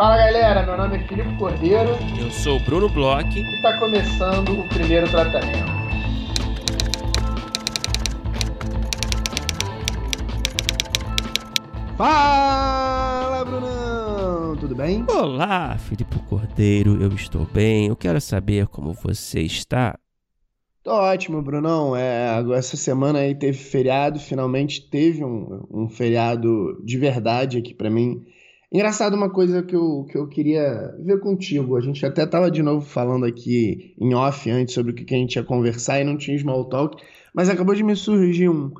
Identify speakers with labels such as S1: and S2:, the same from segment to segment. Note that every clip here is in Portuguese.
S1: Fala galera, meu nome é Filipe Cordeiro.
S2: Eu sou o Bruno Bloch.
S1: E está começando o primeiro tratamento.
S3: Fala, Brunão! Tudo bem?
S2: Olá, Filipe Cordeiro, eu estou bem. Eu quero saber como você está.
S3: Tô ótimo, Brunão. É, essa semana aí teve feriado, finalmente teve um, um feriado de verdade aqui para mim. Engraçado uma coisa que eu, que eu queria ver contigo. A gente até tava de novo falando aqui em off antes sobre o que, que a gente ia conversar e não tinha small talk, mas acabou de me surgir um.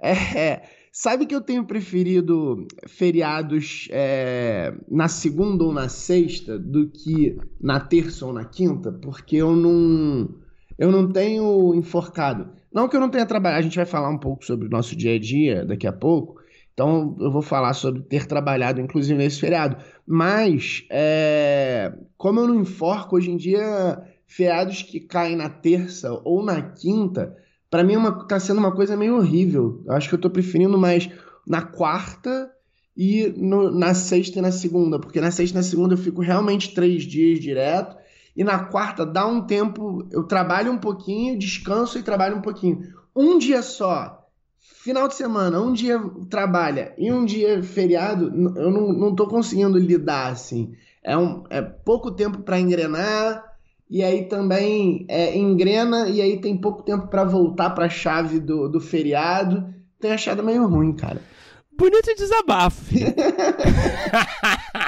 S3: É, é, sabe que eu tenho preferido feriados é, na segunda ou na sexta do que na terça ou na quinta? Porque eu não, eu não tenho enforcado. Não que eu não tenha trabalhado, a gente vai falar um pouco sobre o nosso dia a dia daqui a pouco, então, eu vou falar sobre ter trabalhado, inclusive, nesse feriado. Mas, é, como eu não enforco, hoje em dia, feriados que caem na terça ou na quinta, para mim é tá sendo uma coisa meio horrível. Eu acho que eu tô preferindo mais na quarta e no, na sexta e na segunda, porque na sexta e na segunda eu fico realmente três dias direto, e na quarta dá um tempo, eu trabalho um pouquinho, descanso e trabalho um pouquinho. Um dia só final de semana, um dia trabalha e um dia feriado, eu não, não tô conseguindo lidar assim. É, um, é pouco tempo para engrenar e aí também é, engrena e aí tem pouco tempo para voltar para a chave do, do feriado. Tenho achado meio ruim, cara.
S2: Bonito desabafo.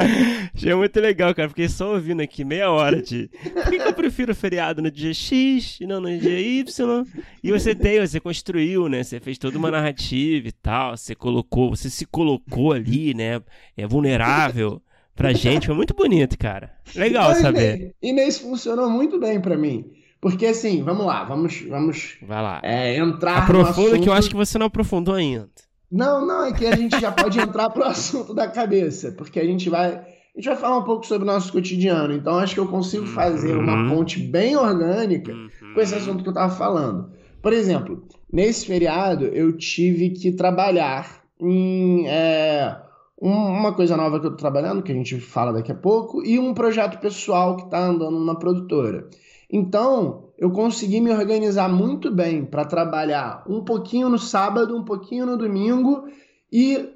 S2: Achei muito legal, cara. Fiquei só ouvindo aqui meia hora de. Por que, que eu prefiro feriado no dia X e não no dia Y? E você tem, você construiu, né? Você fez toda uma narrativa e tal. Você colocou, você se colocou ali, né? É vulnerável pra gente. Foi muito bonito, cara. Legal saber.
S3: E Inês funcionou muito bem para mim. Porque assim, vamos lá, vamos, vamos
S2: Vai lá.
S3: É, entrar
S2: Aprofunda
S3: assunto...
S2: que eu acho que você não aprofundou ainda.
S3: Não, não, é que a gente já pode entrar pro assunto da cabeça, porque a gente vai, a gente vai falar um pouco sobre o nosso cotidiano. Então acho que eu consigo fazer uma
S2: Uhum.
S3: ponte bem orgânica
S2: Uhum.
S3: com esse assunto que eu tava falando. Por exemplo, nesse feriado eu tive que trabalhar em é, um- uma coisa nova que eu tô trabalhando, que a gente fala daqui a pouco, e um projeto pessoal que tá andando na produtora. Então, eu consegui me organizar muito bem para trabalhar um pouquinho no sábado, um pouquinho no domingo e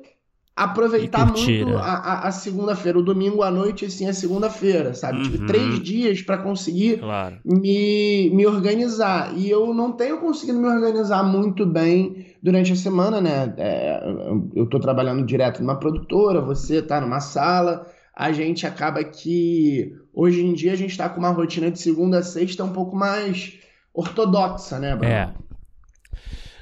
S3: aproveitar
S2: E
S3: muito
S2: né?
S3: a, a- a segunda-feira, o domingo à noite, assim, a segunda-feira, sabe? Tive
S2: Uhum.
S3: três dias para conseguir
S2: Claro.
S3: me, me organizar. E eu não tenho conseguido me organizar muito bem durante a semana, né? É, eu tô trabalhando direto numa produtora, você tá numa sala. A gente acaba que hoje em dia a gente tá com uma rotina de segunda a sexta um pouco mais ortodoxa, né, Bruno?
S2: É.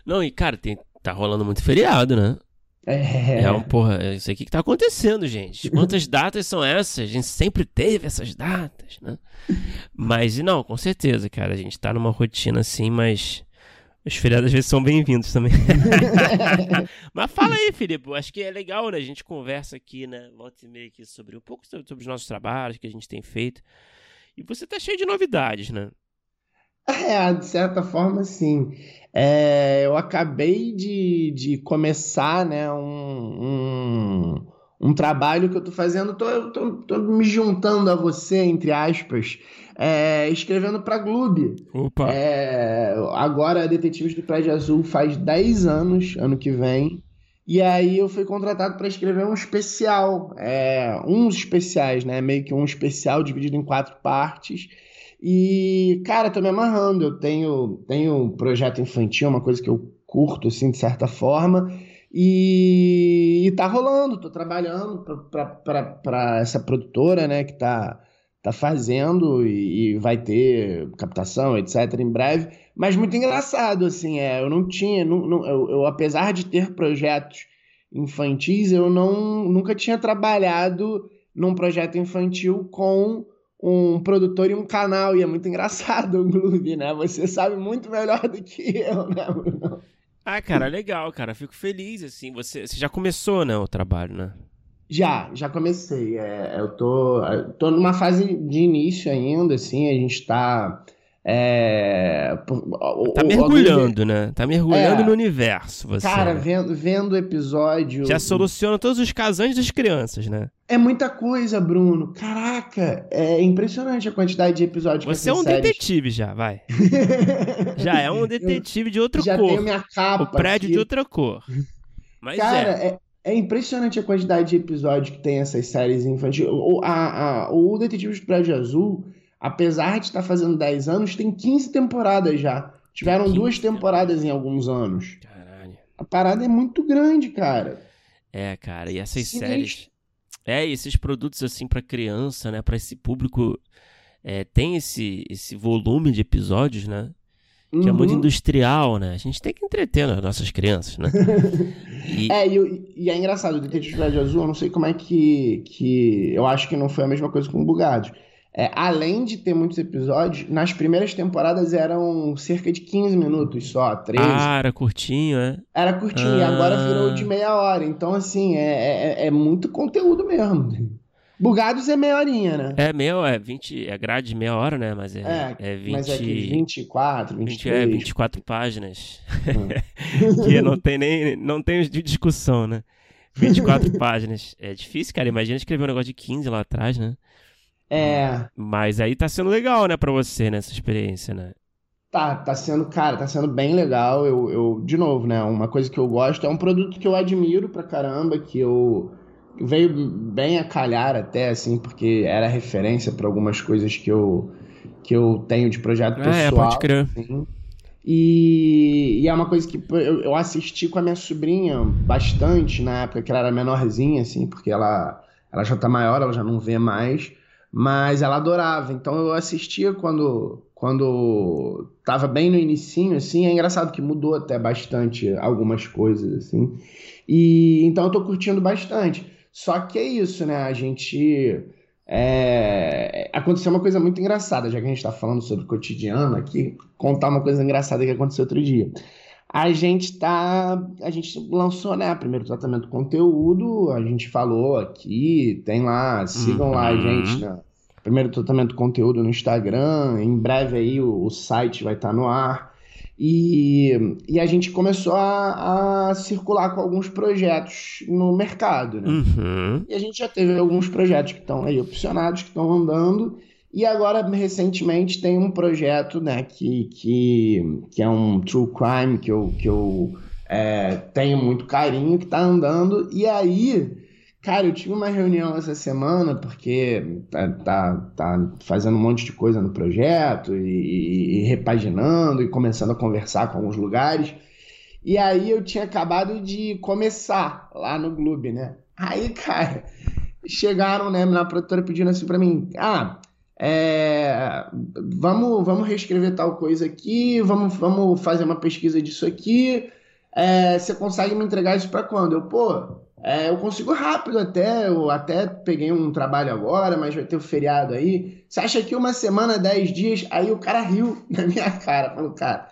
S2: Não, e cara, tem, tá rolando muito feriado, né?
S3: É.
S2: É, um porra, é isso aqui que tá acontecendo, gente. Quantas datas são essas? A gente sempre teve essas datas, né? Mas, e não, com certeza, cara, a gente tá numa rotina assim, mas os feriados às vezes são bem-vindos também. mas fala aí, Felipe, acho que é legal, né? A gente conversa aqui, né? Volta e meia aqui sobre um pouco sobre, sobre os nossos trabalhos que a gente tem feito. E você tá cheio de novidades, né?
S3: É, de certa forma, sim. É, eu acabei de, de começar, né, um, um, um trabalho que eu tô fazendo, tô, tô, tô me juntando a você, entre aspas, é, escrevendo para Gloob.
S2: Opa!
S3: É, agora, Detetives do Prédio Azul faz 10 anos, ano que vem. E aí eu fui contratado para escrever um especial, é, uns especiais, né? Meio que um especial dividido em quatro partes. E, cara, tô me amarrando. Eu tenho, tenho um projeto infantil, uma coisa que eu curto, assim, de certa forma. E, tá rolando, tô trabalhando para essa produtora, né, que tá, tá fazendo e, e vai ter captação, etc., em breve. Mas muito engraçado, assim, é, eu não tinha, não, não- eu, eu, apesar de ter projetos infantis, eu não, nunca tinha trabalhado num projeto infantil com um produtor e um canal, e é muito engraçado o Gloob, né? Você sabe muito melhor do que eu, né, Bruno?
S2: Ah, cara, legal, cara. Fico feliz, assim. Você, você já começou, né, o trabalho, né?
S3: Já, já comecei. É, eu tô, tô numa fase de início ainda, assim, a gente tá. É, o-
S2: Tá
S3: o
S2: mergulhando, né? Tá mergulhando
S3: É.
S2: no universo, você.
S3: Cara,
S2: né?
S3: vendo, vendo o episódio.
S2: Já soluciona todos os casais das crianças, né?
S3: É muita coisa, Bruno. Caraca, é impressionante a quantidade de episódios
S2: Você é um
S3: séries.
S2: detetive já, vai. já é um detetive de outra
S3: já
S2: cor.
S3: tenho minha capa.
S2: O prédio
S3: aqui.
S2: de outra cor. Mas
S3: Cara,
S2: é.
S3: é. é impressionante a quantidade de episódios que tem essas séries infantis. O, a, a, o Detetive do Prédio Azul, apesar de estar fazendo 10 anos, tem 15 temporadas já. Tiveram
S2: 15
S3: duas temporadas em alguns anos.
S2: Caralho.
S3: A parada é muito grande, cara.
S2: É, cara, e essas
S3: Sinistro.
S2: séries. É, esses produtos assim pra criança, né? Pra esse público. É, tem esse, esse volume de episódios, né? Que é muito
S3: Uhum.
S2: industrial, né? A gente tem que entreter as nossas crianças, né? E,
S3: É, e, e é engraçado, o Detetive Prédio Azul, eu não sei como é que, que. Eu acho que não foi a mesma coisa com o Bugados. É, além de ter muitos episódios, nas primeiras temporadas eram cerca de 15 minutos só, 13.
S2: ah, era curtinho, é?
S3: Era curtinho, e agora
S2: Ah.
S3: virou de meia hora. Então, assim, é, é, é muito conteúdo mesmo. Bugados é meia horinha, né?
S2: É meio, é 20, é grade de meia hora, né? Mas é,
S3: É,
S2: é 20,
S3: Mas é que 24,
S2: 20,
S3: 23.
S2: é 24 páginas.
S3: Hum.
S2: que não tem nem, não tem de discussão, né? 24 páginas. É difícil, cara. Imagina escrever um negócio de 15 lá atrás, né?
S3: É,
S2: Mas aí tá sendo legal, né, pra você, nessa experiência, né?
S3: tá, tá sendo, cara, tá sendo bem legal. Eu, eu, de novo, né? Uma coisa que eu gosto é um produto que eu admiro pra caramba, que eu veio bem a calhar até, assim, porque era referência pra algumas coisas que eu, que eu tenho de projeto
S2: é,
S3: pessoal.
S2: pode crer.
S3: Sim. E, e é uma coisa que eu, eu assisti com a minha sobrinha bastante na época que ela era menorzinha, assim, porque ela, ela já tá maior, ela já não vê mais, mas ela adorava. Então eu assistia quando, quando tava bem no inicinho, assim, é engraçado que mudou até bastante algumas coisas, assim. E então eu tô curtindo bastante. Só que é isso, né? A gente. é, Aconteceu uma coisa muito engraçada, já que a gente está falando sobre o cotidiano aqui, contar uma coisa engraçada que aconteceu outro dia. A gente tá. A gente lançou, né? Primeiro tratamento conteúdo, a gente falou aqui, tem lá, sigam lá a
S2: Uhum.
S3: gente, né? Primeiro tratamento conteúdo no Instagram, em breve aí o, o site vai estar no ar. E, e a gente começou a, a circular com alguns projetos no mercado, né?
S2: Uhum.
S3: E a gente já teve alguns projetos que estão aí opcionados, que estão andando. E agora, recentemente, tem um projeto, né, que, que, que é um true crime que eu, que eu é, tenho muito carinho, que tá andando. E aí, cara, eu tive uma reunião essa semana, porque tá, tá, tá fazendo um monte de coisa no projeto e, e repaginando e começando a conversar com alguns lugares. E aí eu tinha acabado de começar lá no Gloob, né? Aí, cara, chegaram, né, na produtora pedindo assim pra mim, ah, é, vamos, vamos reescrever tal coisa aqui, vamos, vamos fazer uma pesquisa disso aqui, é, você consegue me entregar isso pra quando? Eu, pô, é, eu consigo rápido até, eu até peguei um trabalho agora, mas vai ter o feriado aí, você acha que uma semana, dez dias? Aí o cara riu na minha cara, falou, cara,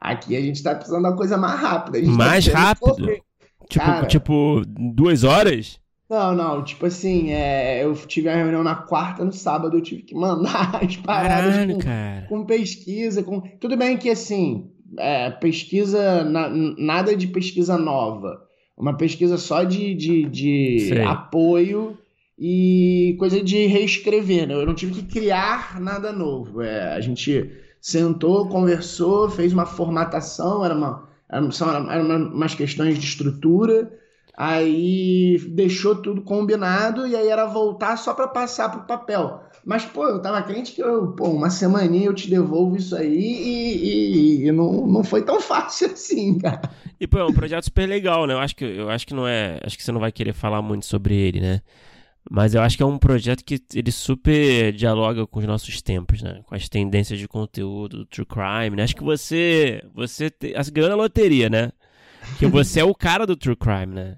S3: aqui a gente tá precisando da coisa mais rápida. tá
S2: Mais
S3: precisando
S2: rápido?
S3: correr.
S2: Tipo,
S3: Cara.
S2: tipo, duas horas?
S3: Não, não, tipo assim, é, eu tive a reunião na quarta, no sábado eu tive que mandar as paradas
S2: Caralho,
S3: com,
S2: cara.
S3: com pesquisa, com... Tudo bem que assim, é, pesquisa, na- nada de pesquisa nova, uma pesquisa só de, de, de apoio e coisa de reescrever, né? Eu não tive que criar nada novo, é, a gente sentou, conversou, fez uma formatação, era uma, era, são, eram uma- umas questões de estrutura, Aí deixou tudo combinado e aí era voltar só para passar pro papel. Mas, pô, eu tava crente que eu, pô, uma semaninha eu te devolvo isso aí e, e- e não, não foi tão fácil assim, cara.
S2: E, pô, é um projeto super legal, né? Eu acho que, eu acho que não é. Acho que você não vai querer falar muito sobre ele, né? Mas eu acho que é um projeto que ele super dialoga com os nossos tempos, né? Com as tendências de conteúdo, do true crime, né? Acho que você. Você te, ganhou na loteria, né? Que você é o cara do true crime, né?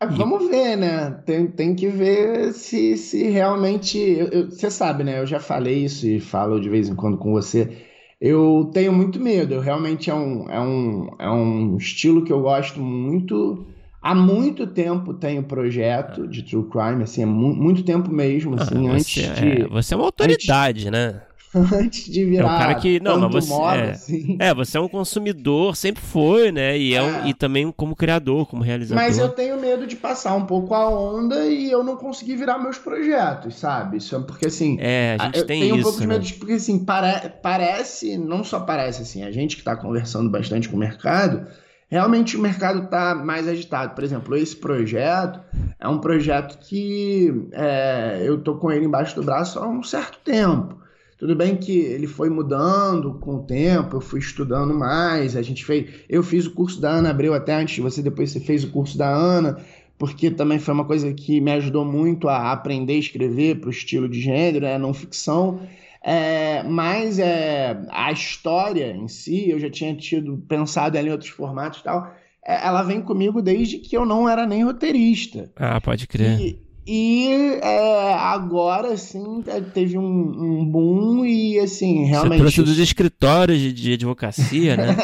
S3: Mas Vamos ver, né? Tem, tem que ver se, se realmente. eu- eu- Você sabe, né? Eu já falei isso e falo de vez em quando com você. Eu tenho muito medo. Eu realmente é um, é um, é um estilo que eu gosto muito. Há muito tempo tenho projeto de true crime, assim, é mu- muito tempo mesmo, assim,
S2: Ah,
S3: antes
S2: você,
S3: de.
S2: é, você é uma autoridade, né?
S3: antes de virar.
S2: É um cara que. Não, mas você.
S3: Moda,
S2: é,
S3: assim.
S2: é, você é um consumidor, sempre foi, né? E, é. Um, e também como criador, como realizador.
S3: Mas eu tenho medo de passar um pouco a onda e eu não conseguir virar meus projetos, sabe? Isso é porque assim.
S2: É, a gente
S3: eu
S2: tem
S3: tenho
S2: isso.
S3: um pouco de
S2: né?
S3: medo de, porque assim, pare, parece, não só parece assim, a gente que está conversando bastante com o mercado, realmente o mercado está mais agitado. Por exemplo, esse projeto é um projeto que é, eu tô com ele embaixo do braço há um certo tempo. Tudo bem que ele foi mudando com o tempo, eu fui estudando mais, a gente fez. Eu fiz o curso da Ana Abreu até antes de você, depois você fez o curso da Ana, porque também foi uma coisa que me ajudou muito a aprender a escrever para o estilo de gênero, né, não ficção. É, mas é, a história em si, eu já tinha tido pensado ela em outros formatos e tal. é, ela vem comigo desde que eu não era nem roteirista.
S2: Ah, pode crer.
S3: E, e, é, agora, é, teve um, um, boom e, assim, realmente...
S2: Você trouxe dos escritórios de, de advocacia, né?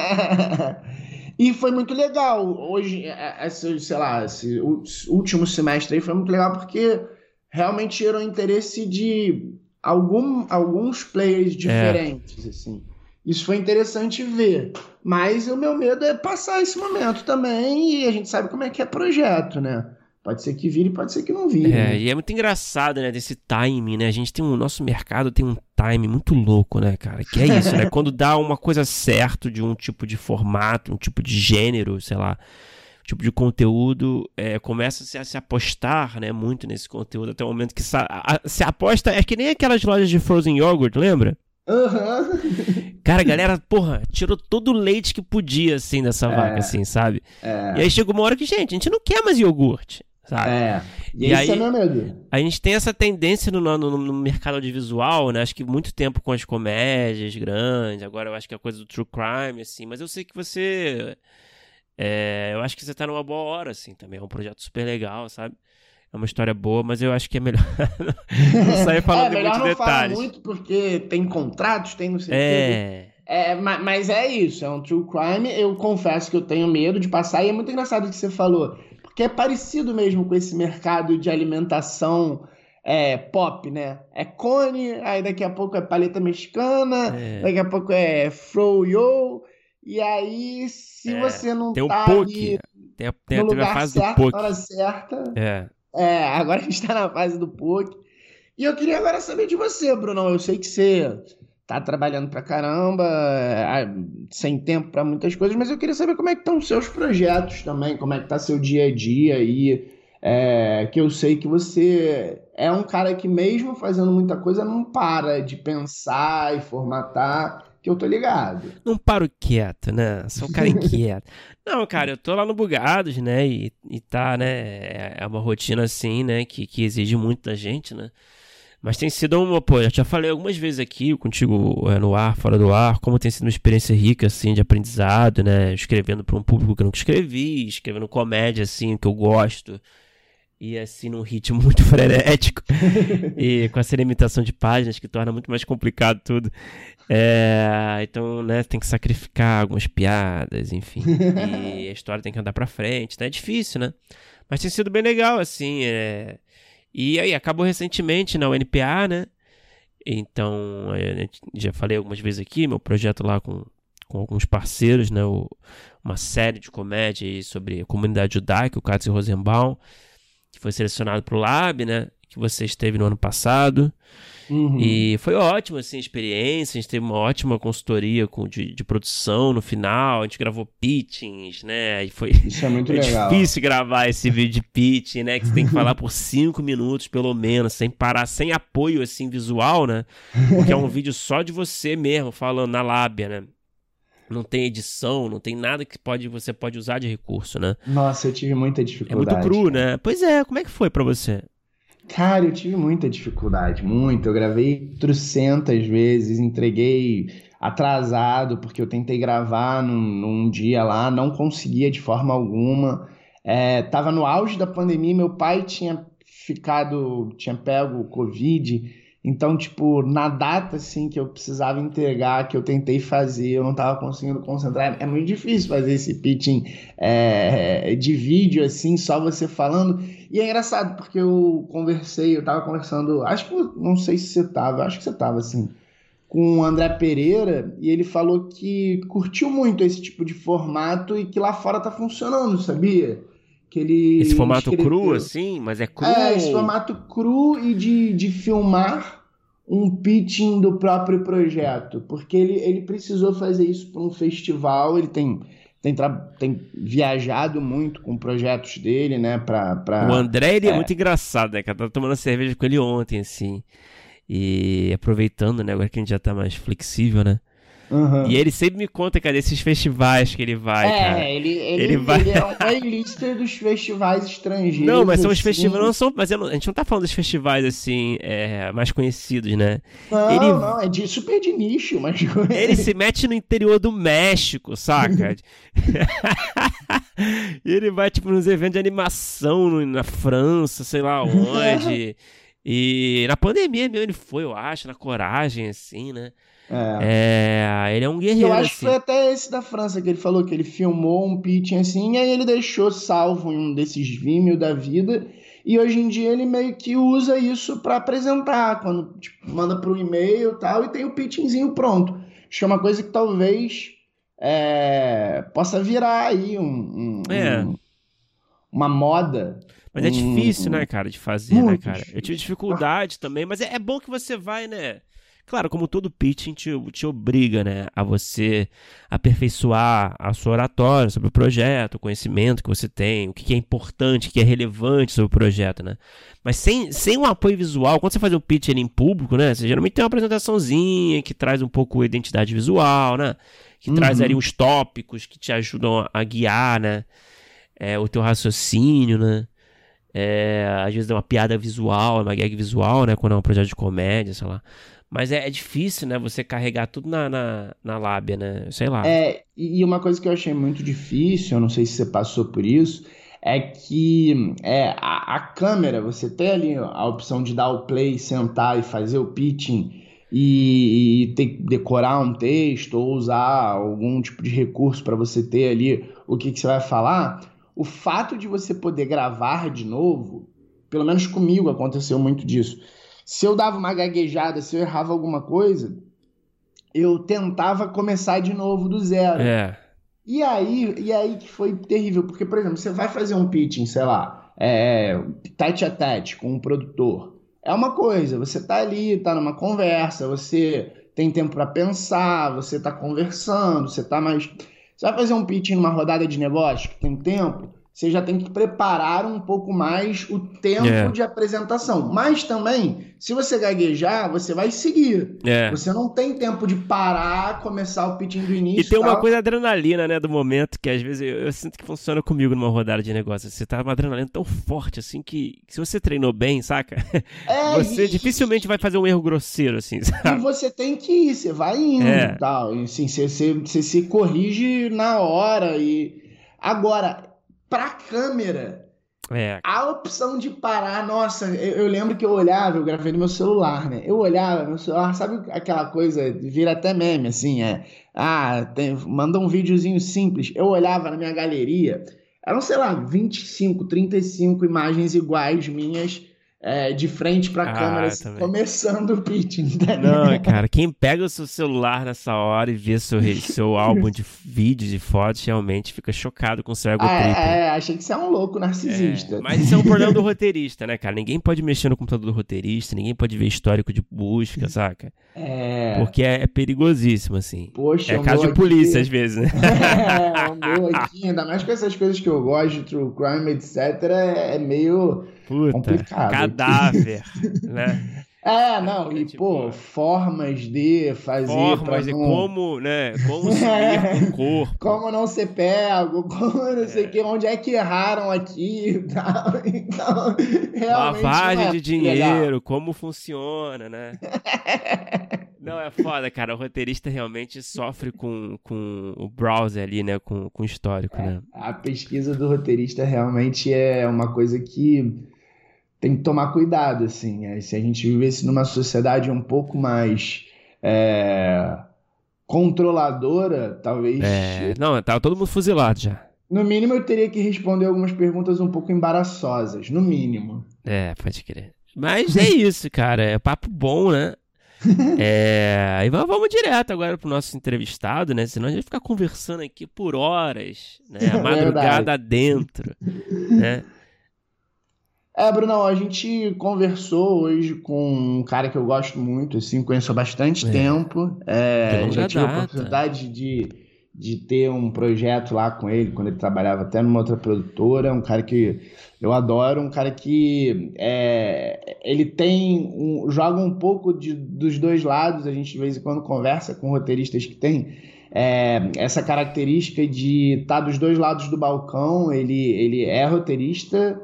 S3: e foi muito legal. Hoje, esse, sei lá, esse último semestre aí foi muito legal porque realmente gerou interesse de algum, alguns players diferentes, é. assim. Isso foi interessante ver. Mas o meu medo é passar esse momento também e a gente sabe como é que é projeto, né? Pode ser que vire, pode ser que não vire.
S2: É,
S3: né?
S2: e é muito engraçado, né, desse timing, né? A gente tem um, nosso mercado tem um time muito louco, né, cara? Que é isso, né? Quando dá uma coisa certo de um tipo de formato, um tipo de gênero, sei lá, tipo de conteúdo, é, começa a se apostar, né, muito nesse conteúdo até o momento que a, a, se aposta, é que nem aquelas lojas de frozen yogurt, lembra?
S3: Uhum.
S2: Cara, a galera, porra, tirou todo o leite que podia, assim, dessa
S3: É.
S2: vaca, assim, sabe?
S3: É,
S2: E aí chega uma hora que, gente, a gente não quer mais iogurte, sabe?
S3: é. E,
S2: E
S3: esse
S2: aí-
S3: é meu medo.
S2: A gente tem essa tendência no, no, no mercado audiovisual, né? Acho que muito tempo com as comédias grandes, agora eu acho que é a coisa do true crime, assim, mas eu sei que você. é, eu acho que você tá numa boa hora, assim, também. É um projeto super legal, sabe? É uma história boa, mas eu acho que é melhor não sair falando
S3: é,
S2: de
S3: melhor
S2: muitos
S3: não
S2: detalhes.
S3: muito porque tem contratos, tem não sei o.
S2: É.
S3: É, ma- mas é isso, é um true crime. Eu confesso que eu tenho medo de passar, e é muito engraçado o que você falou, porque é parecido mesmo com esse mercado de alimentação é, pop, né? É cone, aí daqui a pouco é paleta mexicana,
S2: É.
S3: daqui a pouco é froyo, e aí se
S2: É,
S3: você não
S2: Tem o
S3: tá
S2: poke. Tem a, tem,
S3: no
S2: a
S3: lugar
S2: fase do
S3: certo, na
S2: poke.
S3: hora certa,
S2: É.
S3: é, agora a gente tá na fase do poke. E eu queria agora saber de você, Brunão. Eu sei que você tá trabalhando pra caramba, é, sem tempo pra muitas coisas, mas eu queria saber como é que estão os seus projetos também, como é que tá seu dia a dia aí. é, que eu sei que você é um cara que mesmo fazendo muita coisa não para de pensar e formatar, que eu tô ligado.
S2: Não paro quieto, né? Sou um cara inquieto. Não, cara, eu tô lá no Bugados, né? E, e tá, né? É é uma rotina assim, né? Que, que exige muito da gente, né? Mas tem sido uma, pô, já falei algumas vezes aqui contigo é, no ar, fora do ar, como tem sido uma experiência rica, assim, de aprendizado, né? Escrevendo para um público que eu nunca escrevi, escrevendo comédia, assim, que eu gosto. E assim, num ritmo muito frenético. e com essa limitação de páginas que torna muito mais complicado tudo. É, então, né, tem que sacrificar algumas piadas, enfim. E a história tem que andar pra frente, né? É difícil, né? Mas tem sido bem legal, assim. É... E aí, acabou recentemente na UNPA, né? Então, é, já falei algumas vezes aqui, meu projeto lá com, com alguns parceiros, né? O, uma série de comédia sobre a comunidade judaica, o Katz Rosenbaum, que foi selecionado pro Lab, né? Que você esteve no ano passado.
S3: Uhum.
S2: E foi ótima, assim, a experiência. A gente teve uma ótima consultoria com, de, de produção no final. A gente gravou pitchings, né? E foi
S3: Isso é muito
S2: é
S3: legal.
S2: difícil gravar esse vídeo de pitching, né? Que você tem que falar por cinco minutos, pelo menos, sem parar, sem apoio, assim, visual, né? Porque é um vídeo só de você mesmo, falando na lábia, né? Não tem edição, não tem nada que pode, você pode usar de recurso, né?
S3: Nossa, eu tive muita
S2: É
S3: dificuldade.
S2: muito cru, né? Pois é, como é que foi pra você?
S3: Cara, eu tive muita dificuldade, muito. Eu gravei trocentas vezes, entreguei atrasado, porque eu tentei gravar num, num dia lá, não conseguia de forma alguma. É, tava no auge da pandemia, meu pai tinha ficado, tinha pego Covid, então, tipo, na data, assim, que eu precisava entregar, que eu tentei fazer, eu não tava conseguindo concentrar. É muito difícil fazer esse pitching é, de vídeo, assim, só você falando. E é engraçado, porque eu conversei, eu tava conversando, acho que, não sei se você tava, acho que você tava, assim, com o André Pereira e ele falou que curtiu muito esse tipo de formato e que lá fora tá funcionando, sabia? Que ele
S2: Esse formato cru, assim, mas é cru.
S3: É, esse formato cru e de, de filmar um pitching do próprio projeto, porque ele, ele precisou fazer isso para um festival, ele tem, tem, tem viajado muito com projetos dele, né, pra... pra...
S2: O André, ele é.
S3: é.
S2: muito engraçado, né, cara? Eu tava tomando cerveja com ele ontem, assim. E aproveitando, né, agora que a gente já tá mais flexível, né?
S3: Uhum.
S2: E ele sempre me conta, cara, desses festivais que ele vai, cara.
S3: É, ele, ele,
S2: Ele vai-
S3: ele é um playlist dos festivais estrangeiros.
S2: Não, mas são os
S3: assim.
S2: festivais, não são, mas não- a gente não tá falando dos festivais, assim, é, mais conhecidos, né?
S3: Não,
S2: ele-
S3: não, é de, super de nicho, mas...
S2: Ele se mete no interior do México, saca? E ele vai, tipo, nos eventos de animação na França, sei lá onde. E na pandemia mesmo ele foi, eu acho, na coragem, assim, né?
S3: É.
S2: É, ele é um guerreiro,
S3: Eu acho que
S2: assim.
S3: foi até esse da França que ele falou que ele filmou um pitching assim, e aí ele deixou salvo em um desses Vimeo da vida, e hoje em dia ele meio que usa isso para apresentar, quando tipo, manda pro e-mail e tal, e tem o pitchingzinho pronto. Acho que é uma coisa que talvez é, possa virar aí um, um-
S2: É.
S3: um- uma moda.
S2: Mas é
S3: Hum,
S2: difícil, né, cara, de fazer, né, cara? Eu tive dificuldade também, mas é, é bom que você vai, né? Claro, como todo pitching te, te obriga, né, a você aperfeiçoar a sua oratória sobre o projeto, o conhecimento que você tem, o que é importante, o que é relevante sobre o projeto, né? Mas sem, sem um apoio visual, quando você faz um pitch em público, né, você geralmente tem uma apresentaçãozinha que traz um pouco a identidade visual, né? Que traz
S3: Uhum.
S2: ali os tópicos que te ajudam a, a guiar, né? É, o teu raciocínio, né? É, às vezes é uma piada visual, uma gag visual, né? Quando é um projeto de comédia, sei lá. Mas é, é difícil, né? Você carregar tudo na, na, na lábia, né? Sei lá.
S3: É, e uma coisa que eu achei muito difícil, eu não sei se você passou por isso, é que é, a, a câmera, você tem ali a opção de dar o play, sentar e fazer o pitching e, e ter decorar um texto ou usar algum tipo de recurso para você ter ali o que, que você vai falar. O fato de você poder gravar de novo, pelo menos comigo aconteceu muito disso. Se eu dava uma gaguejada, se eu errava alguma coisa, eu tentava começar de novo do zero.
S2: É.
S3: E aí, e aí que foi terrível, porque, por exemplo, você vai fazer um pitching, sei lá, é, tete a tete com um produtor. É uma coisa, você tá ali, tá numa conversa, você tem tempo para pensar, você tá conversando, você tá mais. Você vai fazer um pitching numa rodada de negócio que tem tempo, você já tem que preparar um pouco mais o tempo
S2: É.
S3: de apresentação. Mas também, se você gaguejar, você vai seguir.
S2: É.
S3: Você não tem tempo de parar, começar o pitching do início.
S2: E tem uma
S3: tal.
S2: coisa adrenalina, né, do momento, que às vezes eu, eu sinto que funciona comigo numa rodada de negócio. Você tá uma adrenalina tão forte, assim, que se você treinou bem, saca?
S3: É,
S2: Você
S3: e-
S2: dificilmente vai fazer um erro grosseiro, assim,
S3: E
S2: sabe?
S3: você tem que ir, você vai indo
S2: É.
S3: e tal. E, assim, você, você, você se corrige na hora. e Agora, pra câmera,
S2: É.
S3: a opção de parar, nossa, eu, eu lembro que eu olhava, eu gravei no meu celular, né? Eu olhava, meu celular, sabe aquela coisa, vira até meme, assim, é. Ah, tem, manda um videozinho simples. Eu olhava na minha galeria, eram, sei lá, 25, 35 imagens iguais minhas. É, de frente pra
S2: Ah,
S3: câmera, assim, começando o pitching.
S2: Não, cara, quem pega o seu celular nessa hora e vê seu, seu álbum de vídeos e fotos, realmente fica chocado com o seu ego
S3: Ah,
S2: trip.
S3: é, achei que você é um louco narcisista.
S2: É, mas isso é um problema do roteirista, né, cara? Ninguém pode mexer no computador do roteirista, ninguém pode ver histórico de busca, saca?
S3: É.
S2: Porque é, é perigosíssimo, assim.
S3: Poxa,
S2: É caso de polícia,
S3: aqui-
S2: às vezes, né?
S3: é, o meu aqui, ainda mais com essas coisas que eu gosto, de true crime, etc., é é meio.
S2: Puta,
S3: Complicado.
S2: cadáver, né?
S3: É, não,
S2: É,
S3: e
S2: tipo,
S3: pô, formas de fazer.
S2: Formas de
S3: não-
S2: como, né? Como sumir com o corpo.
S3: Como não ser pego, como não sei
S2: É.
S3: o que, onde é que erraram aqui e tal. Então, realmente.
S2: Lavagem
S3: é
S2: de
S3: muito legal.
S2: dinheiro, como funciona, né? Não, é foda, cara. O roteirista realmente sofre com, com o browser ali, né? Com, com o histórico, né?
S3: A pesquisa do roteirista realmente é uma coisa que tem que tomar cuidado, assim. É, se a gente vivesse numa sociedade um pouco mais é, controladora, talvez.
S2: É, não, tá todo mundo fuzilado já.
S3: No mínimo, eu teria que responder algumas perguntas um pouco embaraçosas. No mínimo.
S2: É, pode crer. Mas é isso, cara. É papo bom, né? é, e vamos direto agora pro nosso entrevistado, né? Senão a gente vai ficar conversando aqui por horas, né? A madrugada dentro, né?
S3: É, Bruno, a gente conversou hoje com um cara que eu gosto muito, assim, conheço há bastante é. tempo. É, já tive a oportunidade de, de ter um projeto lá com ele, quando ele trabalhava até numa outra produtora. Um cara que eu adoro, um cara que é, ele tem um, joga um pouco de, dos dois lados. A gente de vez em quando conversa com roteiristas que tem é, essa característica de estar tá dos dois lados do balcão. Ele, ele é roteirista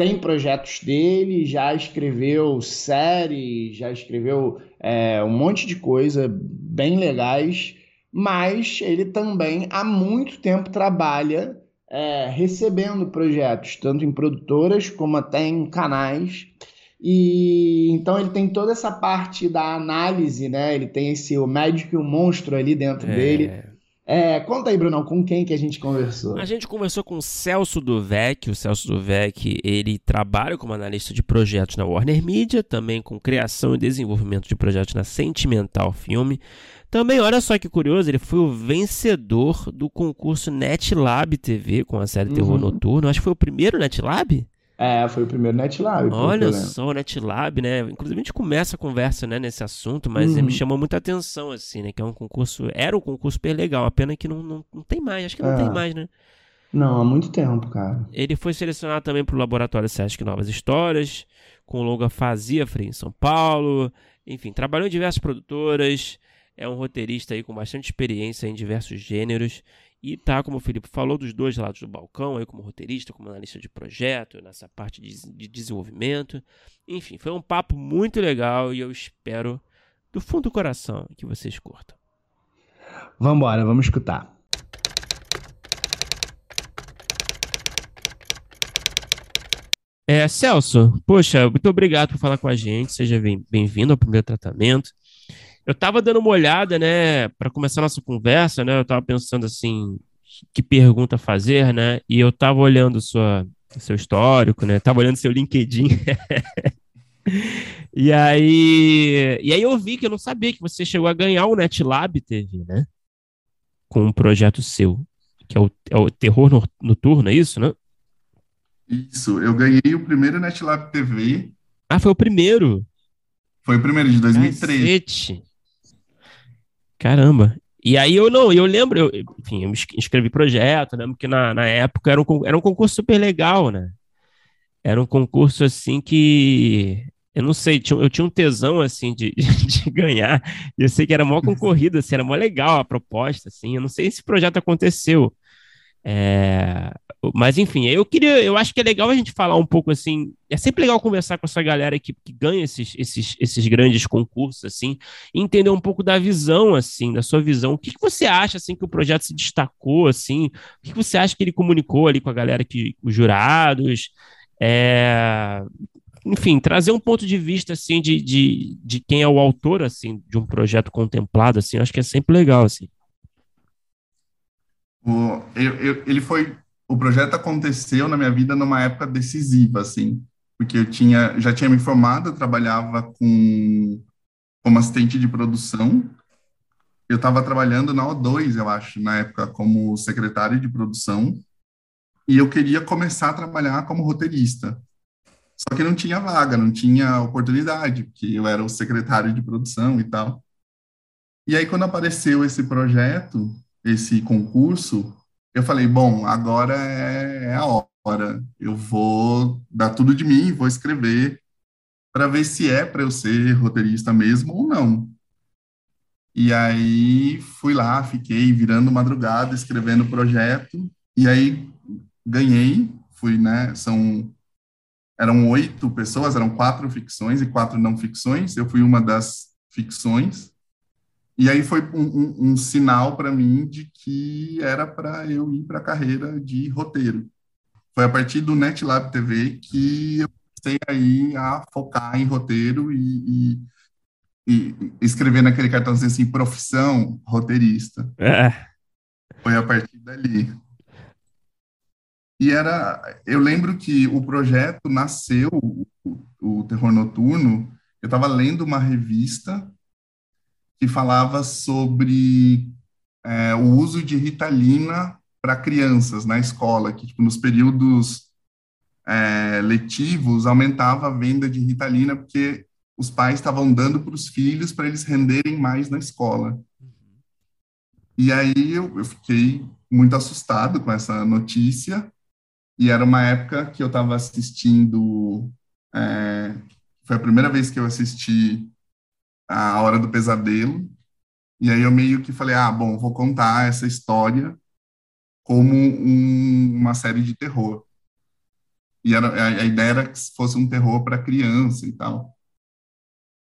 S3: tem projetos dele, já escreveu séries, já escreveu é, um monte de coisa bem legais, mas ele também há muito tempo trabalha é, recebendo projetos, tanto em produtoras como até em canais. E então ele tem toda essa parte da análise, né? Ele tem esse o médico e o monstro ali dentro é. dele. É, conta aí, Brunão, com quem que a gente conversou?
S2: A gente conversou com o Celso Duvec. O Celso Duvec, ele trabalha como analista de projetos na Warner Media, também com criação e desenvolvimento de projetos na Sentimental Filme. Também, olha só que curioso, ele foi o vencedor do concurso NetLab TV com a série Terror uhum. Noturno. Acho que foi o primeiro NetLab?
S3: É, foi o primeiro NetLab.
S2: Olha só, o NetLab, né? Inclusive a gente começa a conversa né, nesse assunto, mas uhum. me chamou muita atenção, assim, né? Que é um concurso. Era um concurso super legal, a pena que não, não, não tem mais, acho que não é. tem mais, né?
S3: Não, há muito tempo, cara.
S2: Ele foi selecionado também para o Laboratório Sesc Novas Histórias, com o longa Fazia Free em São Paulo. Enfim, trabalhou em diversas produtoras. É um roteirista aí com bastante experiência em diversos gêneros e tá, como o Felipe falou, dos dois lados do balcão, aí como roteirista, como analista de projeto, nessa parte de, de desenvolvimento. Enfim, foi um papo muito legal e eu espero do fundo do coração que vocês curtam.
S3: Vamos embora, vamos escutar.
S2: É, Celso, poxa, muito obrigado por falar com a gente. Seja bem-vindo ao primeiro tratamento. Eu tava dando uma olhada, né, para começar a nossa conversa, né? Eu tava pensando assim, que pergunta fazer, né? E eu tava olhando sua, seu histórico, né? Tava olhando seu LinkedIn. e aí, e aí eu vi que eu não sabia que você chegou a ganhar o NetLab TV, né? Com um projeto seu, que é o, é o Terror Noturno, é isso, né?
S4: Isso, eu ganhei o primeiro NetLab TV.
S2: Ah, foi o primeiro?
S4: Foi o primeiro, de 2013. Cacete.
S2: Caramba. E aí eu não, eu lembro, eu, enfim, eu escrevi projeto, lembro que na, na época era um, era um concurso super legal, né? Era um concurso assim que eu não sei, eu tinha um tesão assim de, de ganhar. Eu sei que era mó concorrido, assim, era mó legal a proposta, assim. Eu não sei se esse projeto aconteceu. É, mas enfim, eu queria, eu acho que é legal a gente falar um pouco assim. É sempre legal conversar com essa galera que, que ganha esses, esses, esses grandes concursos, assim, e entender um pouco da visão, assim, da sua visão. O que, que você acha assim que o projeto se destacou, assim? O que, que você acha que ele comunicou ali com a galera que, os jurados? É, enfim, trazer um ponto de vista assim de, de, de quem é o autor assim de um projeto contemplado assim, acho que é sempre legal assim.
S4: O, eu, eu, ele foi o projeto aconteceu na minha vida numa época decisiva, assim, porque eu tinha, já tinha me formado, eu trabalhava com, como assistente de produção, eu estava trabalhando na O2, eu acho, na época, como secretário de produção, e eu queria começar a trabalhar como roteirista. Só que não tinha vaga, não tinha oportunidade, porque eu era o secretário de produção e tal. E aí, quando apareceu esse projeto, esse concurso, eu falei, bom, agora é, é a hora. Eu vou dar tudo de mim, vou escrever para ver se é para eu ser roteirista mesmo ou não. E aí fui lá, fiquei virando madrugada escrevendo o projeto e aí ganhei, fui, né, são eram oito pessoas, eram quatro ficções e quatro não ficções, eu fui uma das ficções e aí foi um, um, um sinal para mim de que era para eu ir para a carreira de roteiro. Foi a partir do NetLab TV que eu comecei aí a focar em roteiro e, e, e escrever naquele cartãozinho assim, profissão roteirista. É. Foi a partir dali. E era, eu lembro que o projeto nasceu, o, o Terror Noturno, eu estava lendo uma revista que falava sobre é, o uso de Ritalina para crianças na escola, que tipo, nos períodos é, letivos aumentava a venda de Ritalina porque os pais estavam dando para os filhos para eles renderem mais na escola. E aí eu, eu, fiquei muito assustado com essa notícia, e era uma época que eu estava assistindo, é, foi a primeira vez que eu assisti A Hora do Pesadelo, e aí eu meio que falei, ah, bom, vou contar essa história como um, uma série de terror. E era, a, a ideia era que fosse um terror para criança e tal.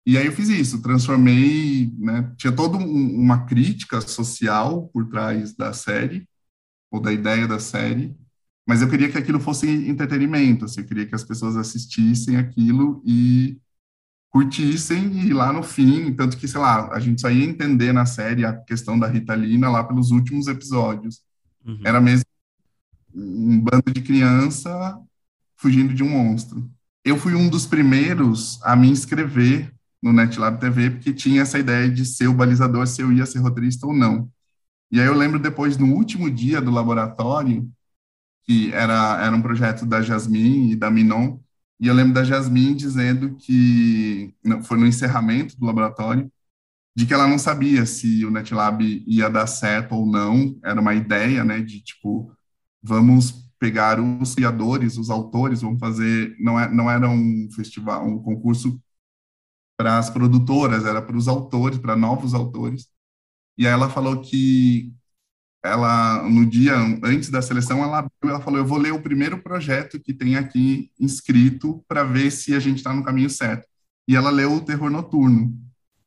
S4: E aí eu fiz isso, transformei, né, tinha toda um, uma crítica social por trás da série, ou da ideia da série, mas eu queria que aquilo fosse entretenimento, assim, eu queria que as pessoas assistissem aquilo e curtissem e lá no fim, tanto que, sei lá, a gente só ia entender na série a questão da Ritalina lá pelos últimos episódios. Uhum. Era mesmo um bando de criança fugindo de um monstro. Eu fui um dos primeiros a me inscrever no NetLab TV, porque tinha essa ideia de ser o balizador, se eu ia ser roteirista ou não. E aí eu lembro depois, no último dia do laboratório, que era, era um projeto da Jasmine e da Minon, e eu lembro da Jasmine dizendo que, foi no encerramento do laboratório, de que ela não sabia se o NetLab ia dar certo ou não, era uma ideia, né, de tipo, vamos pegar os criadores, os autores, vamos fazer, não, é, não era um festival, um concurso para as produtoras, era para os autores, para novos autores. E aí ela falou que ela no dia antes da seleção ela ela falou eu vou ler o primeiro projeto que tem aqui inscrito para ver se a gente está no caminho certo. E ela leu o Terror Noturno.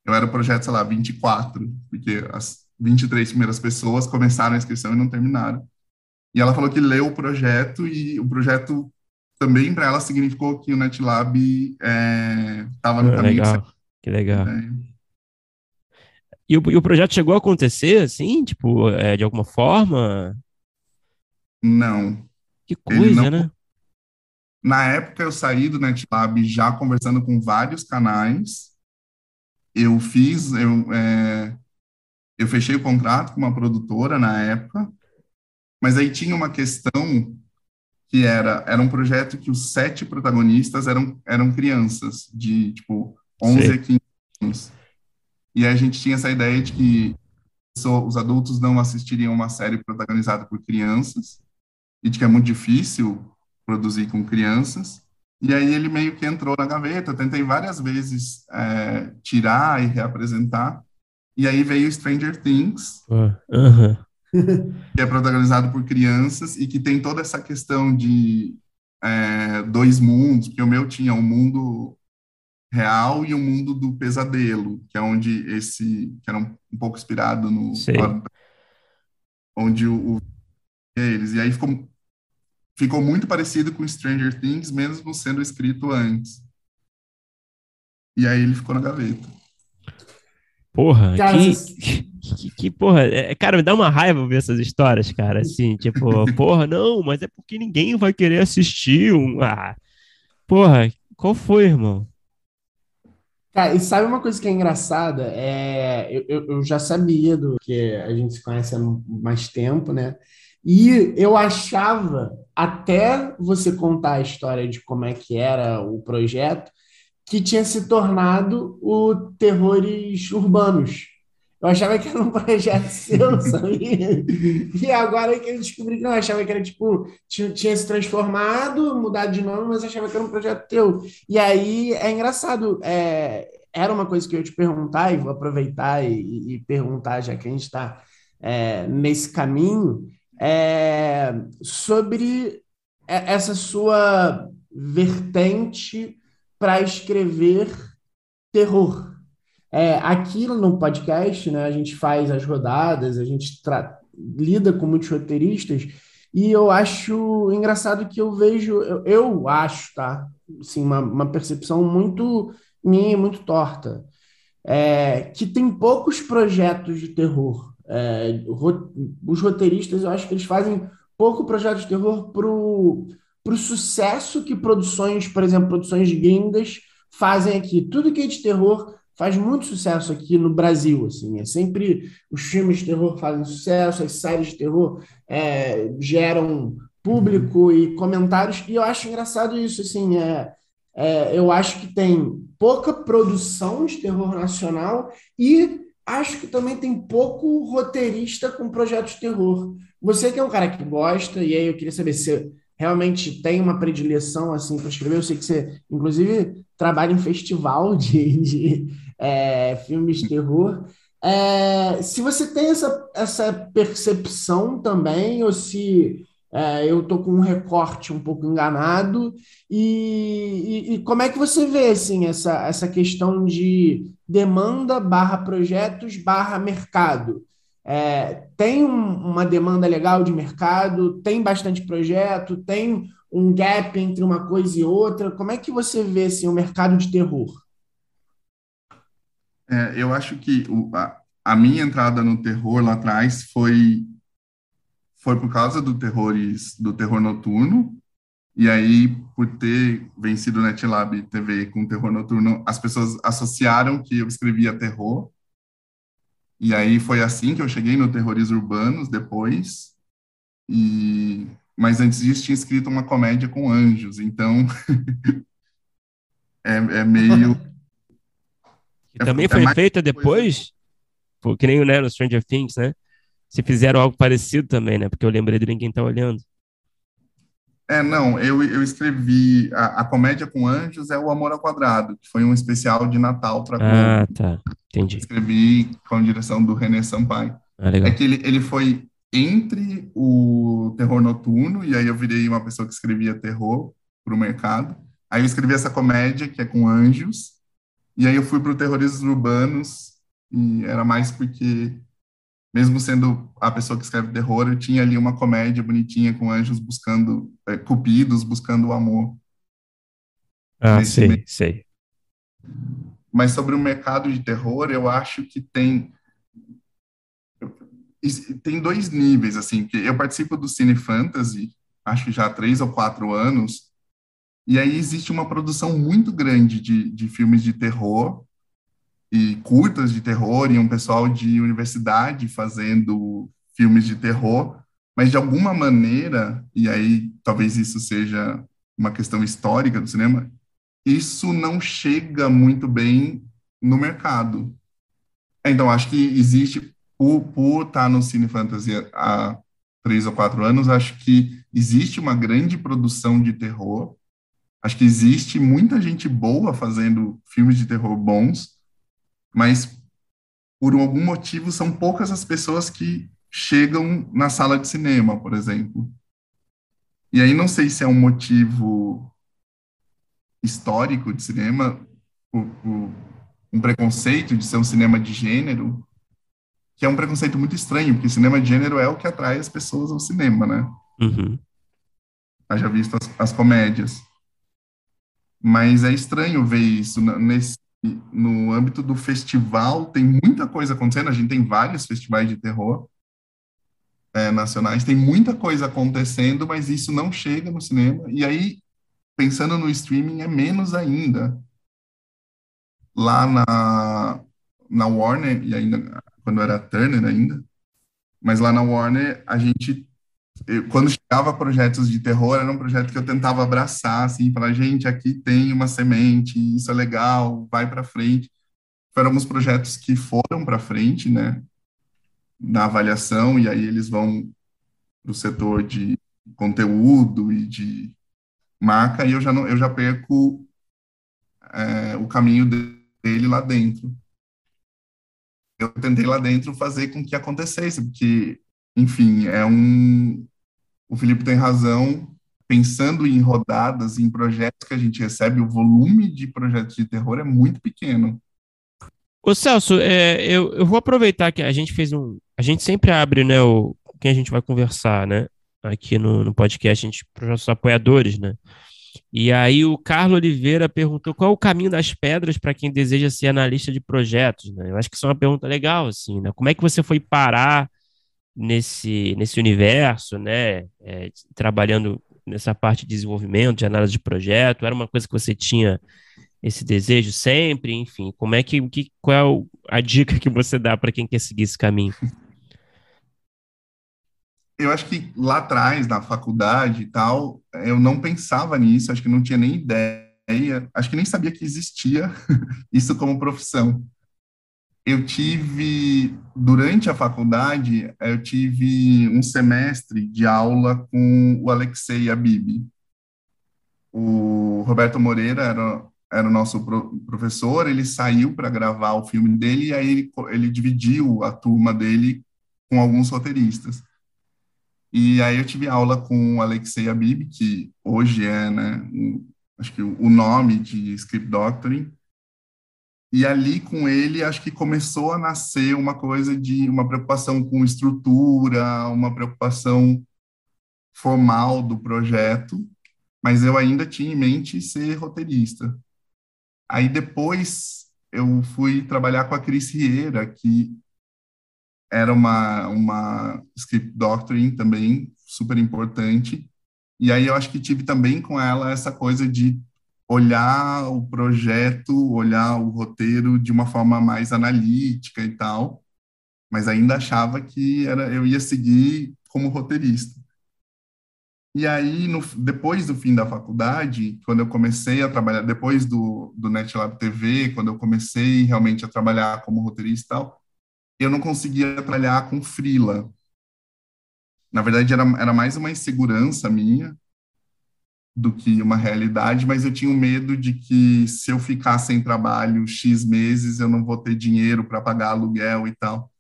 S4: Eu era o projeto, sei lá, 24, porque as 23 primeiras pessoas começaram a inscrição e não terminaram. E ela falou que leu o projeto e o projeto também para ela significou que o NetLab estava é, no ah, caminho
S2: legal. certo. Que legal. É. E, o, e o projeto chegou a acontecer, assim, tipo, é, de alguma forma?
S4: Não.
S2: Que coisa, não... né?
S4: Na época eu saí do NetLab já conversando com vários canais. Eu fiz, eu, é, eu fechei o contrato com uma produtora na época, mas aí tinha uma questão que era, era um projeto que os sete protagonistas eram, eram crianças, de, tipo, 11 Sim. a 15 anos. E aí a gente tinha essa ideia de que os adultos não assistiriam uma série protagonizada por crianças, e de que é muito difícil produzir com crianças. E aí ele meio que entrou na gaveta, eu tentei várias vezes é, tirar e reapresentar, e aí veio Stranger Things, uh -huh. que é protagonizado por crianças e que tem toda essa questão de é, dois mundos, porque o meu tinha um mundo real e o mundo do pesadelo, que é onde esse, que era um, um pouco inspirado no... Onde o, o eles, e aí ficou, ficou muito parecido com Stranger Things, mesmo sendo escrito antes. E aí ele ficou na gaveta.
S2: Porra, que, que, que, porra, é, cara, me dá uma raiva ver essas histórias, cara, assim, tipo, porra, não, mas é porque ninguém vai querer assistir um, ah, porra, qual foi, irmão?
S3: Cara, e sabe uma coisa que é engraçada? É, eu, eu já sabia do que a gente se conhece há mais tempo, né? E eu achava, até você contar a história de como é que era o projeto, que tinha se tornado o Terrores Urbanos. Eu achava que era um projeto seu, sabia? E agora que eu descobri que não, eu achava que era tipo, tinha, tinha, se transformado, mudado de nome, mas achava que era um projeto teu. E aí é engraçado, é, era uma coisa que eu ia te perguntar, e vou aproveitar e, e perguntar, já que a gente está é, nesse caminho, é, sobre essa sua vertente para escrever terror é, aqui no podcast, né, a gente faz as rodadas, a gente lida com muitos roteiristas, e eu acho engraçado que eu vejo, eu, eu acho, tá? Assim, uma, uma percepção muito minha, muito torta, é, que tem poucos projetos de terror. É, os roteiristas, eu acho que eles fazem pouco projeto de terror pro, pro sucesso que produções, por exemplo, produções gringas fazem aqui. Tudo que é de terror faz muito sucesso aqui no Brasil, assim, é sempre os filmes de terror fazem sucesso, as séries de terror é, geram público e comentários, e eu acho engraçado isso, assim, é, é, eu acho que tem pouca produção de terror nacional e acho que também tem pouco roteirista com projetos de terror. Você que é um cara que gosta, e aí eu queria saber se realmente tem uma predileção assim para escrever. Eu sei que você, inclusive, trabalha em festival de, de é, filmes de terror. É, se você tem essa, essa percepção também, ou se é, eu estou com um recorte um pouco enganado, e, e, e, como é que você vê assim, essa, essa questão de demanda barra projetos barra mercado? É, tem um, uma demanda legal de mercado, tem bastante projeto, tem um gap entre uma coisa e outra. Como é que você vê assim, o mercado de terror?
S4: É, eu acho que o, a, a, minha entrada no terror lá atrás foi foi por causa do terrores do terror noturno e aí por ter vencido o NetLab TV com terror noturno as pessoas associaram que eu escrevia terror e aí foi assim que eu cheguei no Terrores Urbanos depois. E mas antes disso tinha escrito uma comédia com anjos, então é, é, meio.
S2: Que é, também foi feita depois, que nem né, no Stranger Things, né? Se fizeram algo parecido também, né? Porque eu lembrei de ninguém tá olhando.
S4: É, não, eu, eu escrevi a, a, Comédia com Anjos é o Amor ao Quadrado, que foi um especial de Natal para
S2: Ah, tá, entendi.
S4: Escrevi com a direção do René Sampaio.
S2: Ah, legal.
S4: É que ele, ele foi entre o terror noturno, e aí eu virei uma pessoa que escrevia terror para o mercado. Aí eu escrevi essa comédia, que é com anjos, e aí eu fui para o terroristas urbanos, e era mais porque mesmo sendo a pessoa que escreve terror, eu tinha ali uma comédia bonitinha com anjos buscando, é, cupidos buscando o amor.
S2: Ah, sei, meio. sei.
S4: Mas sobre o mercado de terror, eu acho que tem tem dois níveis, assim, que eu participo do Cine Fantasy, acho que já há três ou quatro anos, e aí existe uma produção muito grande de, de filmes de terror, e curtas de terror e um pessoal de universidade fazendo filmes de terror, mas de alguma maneira, e aí talvez isso seja uma questão histórica do cinema, isso não chega muito bem no mercado. Então, acho que existe, por, por estar no Cine Fantasy há três ou quatro anos, acho que existe uma grande produção de terror, acho que existe muita gente boa fazendo filmes de terror bons, mas por algum motivo são poucas as pessoas que chegam na sala de cinema, por exemplo. E aí não sei se é um motivo histórico de cinema, um preconceito de ser um cinema de gênero, que é um preconceito muito estranho, porque cinema de gênero é o que atrai as pessoas ao cinema, né?
S2: Uhum.
S4: Haja visto as, as comédias. Mas é estranho ver isso nesse no âmbito do festival, tem muita coisa acontecendo. A gente tem vários festivais de terror é, nacionais, tem muita coisa acontecendo, mas isso não chega no cinema. E aí, pensando no streaming, é menos ainda. Lá na, na Warner, e ainda quando era Turner ainda, mas lá na Warner, a gente eu, quando chegava projetos de terror, era um projeto que eu tentava abraçar, assim, falar, gente, aqui tem uma semente, isso é legal, vai para frente. Foram alguns projetos que foram para frente, né, na avaliação, e aí eles vão para o setor de conteúdo e de marca, e eu já, não, eu já perco é, o caminho dele lá dentro. Eu tentei lá dentro fazer com que acontecesse, porque enfim, é um. O Felipe tem razão. Pensando em rodadas, em projetos que a gente recebe, o volume de projetos de terror é muito pequeno.
S2: Ô Celso, é, eu, eu vou aproveitar que a gente fez um. A gente sempre abre, né, o, quem a gente vai conversar, né? Aqui no, no podcast, a gente, para os nossos apoiadores, né? E aí o Carlos Oliveira perguntou qual é o caminho das pedras para quem deseja ser analista de projetos, né? Eu acho que isso é uma pergunta legal, assim, né? Como é que você foi parar nesse, nesse universo, né? É, trabalhando nessa parte de desenvolvimento, de análise de projeto? Era uma coisa que você tinha esse desejo sempre, enfim, como é que, que qual é a dica que você dá para quem quer seguir esse caminho?
S4: Eu acho que lá atrás, na faculdade e tal, eu não pensava nisso, acho que não tinha nem ideia, acho que nem sabia que existia isso como profissão. Eu tive, durante a faculdade, eu tive um semestre de aula com o Alexei Abib. O Roberto Moreira era era o nosso pro, professor, ele saiu para gravar o filme dele e aí ele, ele dividiu a turma dele com alguns roteiristas. E aí eu tive aula com o Alexei Abib, que hoje é, né, um, acho que o nome de Script Doctoring. E ali com ele, acho que começou a nascer uma coisa de uma preocupação com estrutura, uma preocupação formal do projeto, mas eu ainda tinha em mente ser roteirista. Aí depois eu fui trabalhar com a Cris Rieira, que era uma, uma script doctoring também super importante. E aí eu acho que tive também com ela essa coisa de olhar o projeto, olhar o roteiro de uma forma mais analítica e tal, mas ainda achava que era eu ia seguir como roteirista. E aí, no, depois do fim da faculdade, quando eu comecei a trabalhar, depois do, do NetLab TV, quando eu comecei realmente a trabalhar como roteirista e tal, eu não conseguia trabalhar com freela. Na verdade, era, era mais uma insegurança minha do que uma realidade, mas eu tinha um medo de que se eu ficar sem trabalho X meses, eu não vou ter dinheiro para pagar aluguel e tal.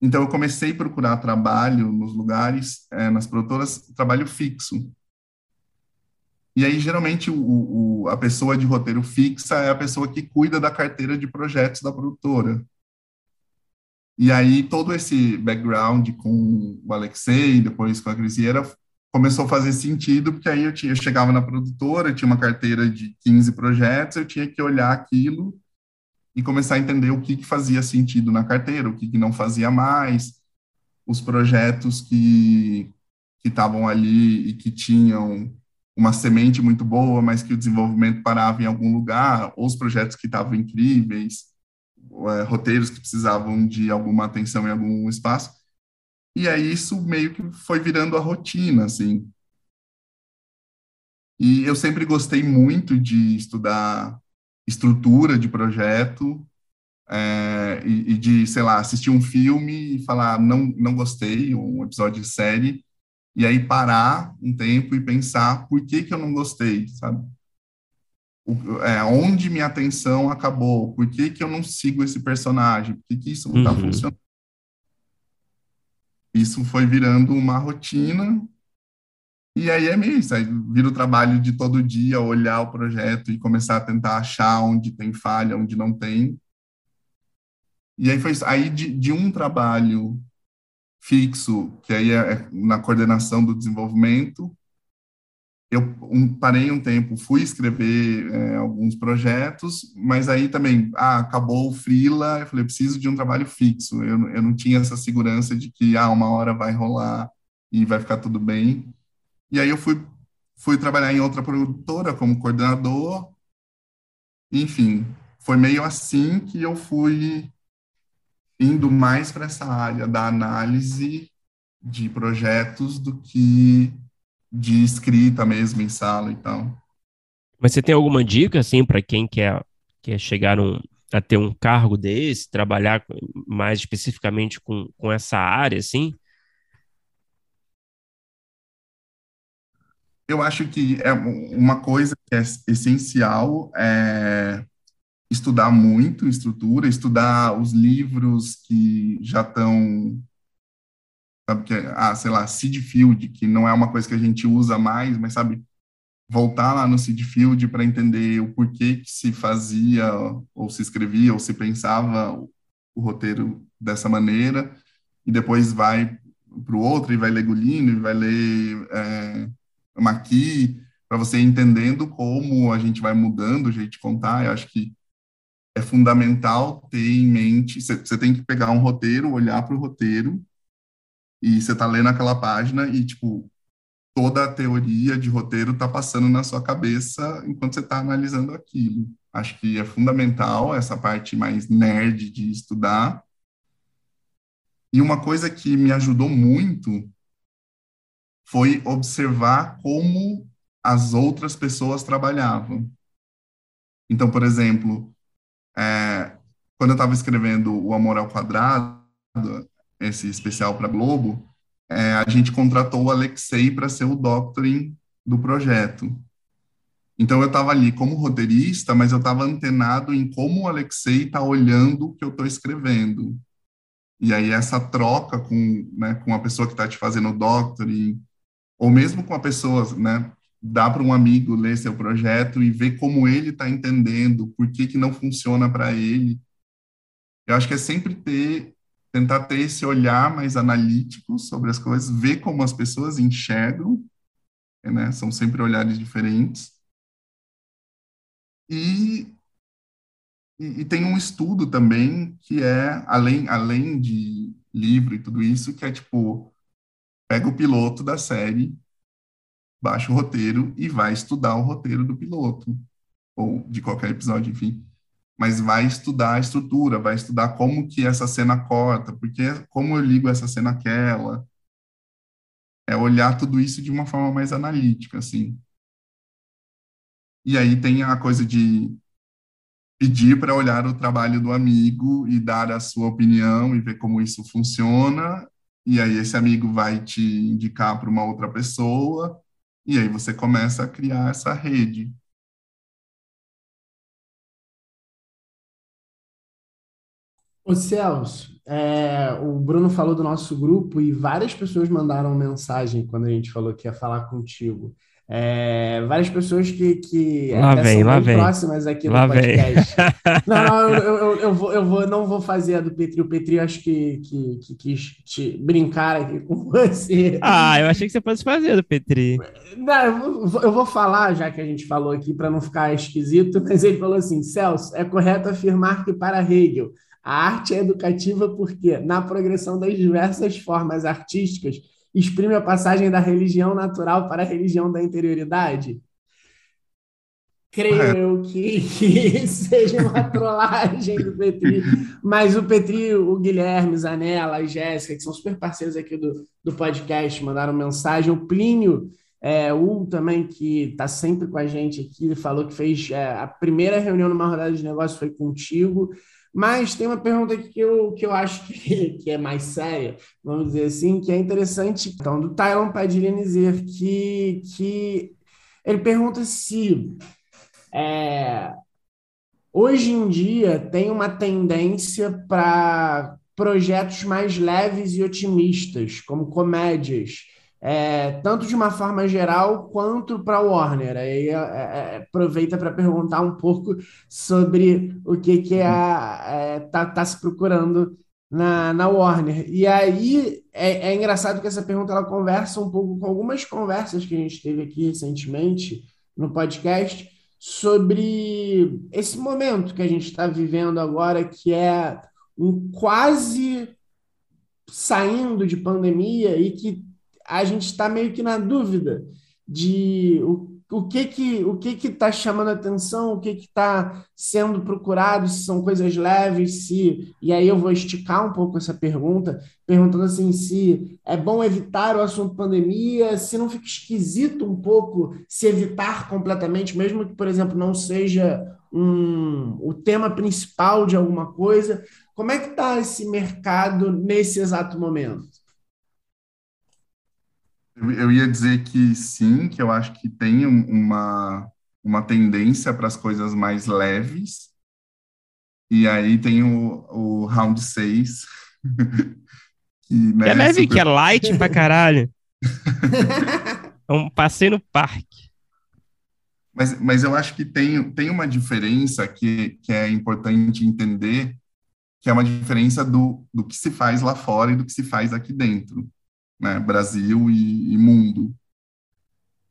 S4: Então, eu comecei a procurar trabalho nos lugares, é, nas produtoras, trabalho fixo. E aí, geralmente, o, o, a pessoa de roteiro fixa é a pessoa que cuida da carteira de projetos da produtora. E aí, todo esse background com o Alexei, depois com a Crisiera, começou a fazer sentido, porque aí eu, tinha, eu chegava na produtora, tinha uma carteira de 15 projetos, eu tinha que olhar aquilo e começar a entender o que, que fazia sentido na carteira, o que, que não fazia mais, os projetos que estavam ali e que tinham uma semente muito boa, mas que o desenvolvimento parava em algum lugar, ou os projetos que estavam incríveis, é, roteiros que precisavam de alguma atenção em algum espaço. E aí isso meio que foi virando a rotina, assim. E eu sempre gostei muito de estudar estrutura de projeto é, e, e, de, sei lá, assistir um filme e falar não, não gostei, um episódio de série, e aí parar um tempo e pensar por que, que eu não gostei, sabe? O, é, onde minha atenção acabou, por que, que eu não sigo esse personagem, por que, que isso não está uhum. funcionando. Isso foi virando uma rotina e aí é meio isso, aí vira o trabalho de todo dia, olhar o projeto e começar a tentar achar onde tem falha, onde não tem. E aí foi isso. Aí de, de um trabalho fixo, que aí é, é na coordenação do desenvolvimento, eu um, parei um tempo, fui escrever é, alguns projetos, mas aí também, ah, acabou o freela, eu falei, preciso de um trabalho fixo. Eu, eu não tinha essa segurança de que, ah, uma hora vai rolar e vai ficar tudo bem. E aí eu fui, fui trabalhar em outra produtora como coordenador. Enfim, foi meio assim que eu fui indo mais para essa área da análise de projetos do que de escrita mesmo em sala e tal.
S2: Mas você tem alguma dica assim para quem quer quer chegar a ter um cargo desse, trabalhar mais especificamente com, com essa área assim?
S4: eu acho que é uma coisa que é essencial é estudar muito estrutura, estudar os livros que já estão sabe que ah, sei lá, seed field, que não é uma coisa que a gente usa mais, mas sabe voltar lá no seed field para entender o porquê que se fazia ou se escrevia ou se pensava o roteiro dessa maneira e depois vai para o outro e vai ler Gulino e vai ler é, aqui para você entendendo como a gente vai mudando o jeito de contar. Eu acho que é fundamental ter em mente, você tem que pegar um roteiro, olhar para o roteiro, e você está lendo aquela página e, tipo, toda a teoria de roteiro está passando na sua cabeça enquanto você está analisando aquilo. Acho que é fundamental essa parte mais nerd de estudar. E uma coisa que me ajudou muito foi observar como as outras pessoas trabalhavam. Então, por exemplo, é, quando eu estava escrevendo O Amor ao Quadrado, esse especial para Globo, é, a gente contratou o Alexei para ser o doctoring do projeto. Então eu estava ali como roteirista, mas eu estava antenado em como o Alexei está olhando o que eu estou escrevendo. E aí essa troca com, né, com a pessoa que está te fazendo o doctoring, ou mesmo com a pessoa, né, dá para um amigo ler seu projeto e ver como ele está entendendo, por que, que não funciona para ele. Eu acho que é sempre ter, tentar ter esse olhar mais analítico sobre as coisas, ver como as pessoas enxergam, né? São sempre olhares diferentes. E, e, e tem um estudo também que é, além, além de livro e tudo isso, que é tipo, pega o piloto da série baixa o roteiro e vai estudar o roteiro do piloto, ou de qualquer episódio, enfim. Mas vai estudar a estrutura, vai estudar como que essa cena corta, porque como eu ligo essa cena àquela. É olhar tudo isso de uma forma mais analítica, assim. E aí tem a coisa de pedir para olhar o trabalho do amigo e dar a sua opinião e ver como isso funciona. E aí esse amigo vai te indicar para uma outra pessoa e aí você começa a criar essa rede.
S3: Ô Celso, é, o Bruno falou do nosso grupo e várias pessoas mandaram mensagem quando a gente falou que ia falar contigo. É, várias pessoas que, que
S2: lá vem,
S3: são
S2: lá vem.
S3: próximas aqui
S2: lá
S3: no podcast. não, não, eu, eu, eu, vou, eu vou, não vou fazer a do Petri. O Petri acho que, que, que quis te brincar aqui com você.
S2: Ah, eu achei que você fosse fazer do Petri.
S3: Não, eu, vou, eu vou falar, já que a gente falou aqui, para não ficar esquisito, mas ele falou assim: Celso, é correto afirmar que para Hegel a arte é educativa porque, na progressão das diversas formas artísticas, exprime a passagem da religião natural para a religião da interioridade? Creio é. eu que, que seja uma trollagem do Petri, mas o Petri, o Guilherme, Zanella, a Jéssica, que são super parceiros aqui do, do podcast, mandaram mensagem. O Plínio, é, o também, que está sempre com a gente aqui, falou que fez é, a primeira reunião numa rodada de negócio foi contigo. Mas tem uma pergunta que eu, que eu acho que, que é mais séria, vamos dizer assim, que é interessante. Então, do Tylon Padilha dizer que, que ele pergunta se é, hoje em dia tem uma tendência para projetos mais leves e otimistas, como comédias é, tanto de uma forma geral quanto para a Warner. Aí é, é, aproveita para perguntar um pouco sobre o que, que é, tá, tá se procurando na, na Warner. E aí é, é, engraçado que essa pergunta ela conversa um pouco com algumas conversas que a gente teve aqui recentemente no podcast sobre esse momento que a gente está vivendo agora, que é um quase saindo de pandemia e que a gente está meio que na dúvida de o, o que que o que que está chamando atenção, o que que está sendo procurado, se são coisas leves, se e aí eu vou esticar um pouco essa pergunta, perguntando assim se é bom evitar o assunto pandemia, se não fica esquisito um pouco se evitar completamente, mesmo que por exemplo não seja um, o tema principal de alguma coisa. Como é que está esse mercado nesse exato momento?
S4: Eu ia dizer que sim, que eu acho que tem uma, uma tendência para as coisas mais leves. E aí tem o, o round 6.
S2: que, né, é leve, super... que é light pra caralho. é um passeio no parque.
S4: Mas, mas eu acho que tem, tem uma diferença que, que é importante entender, que é uma diferença do, do que se faz lá fora e do que se faz aqui dentro né, Brasil e, e mundo.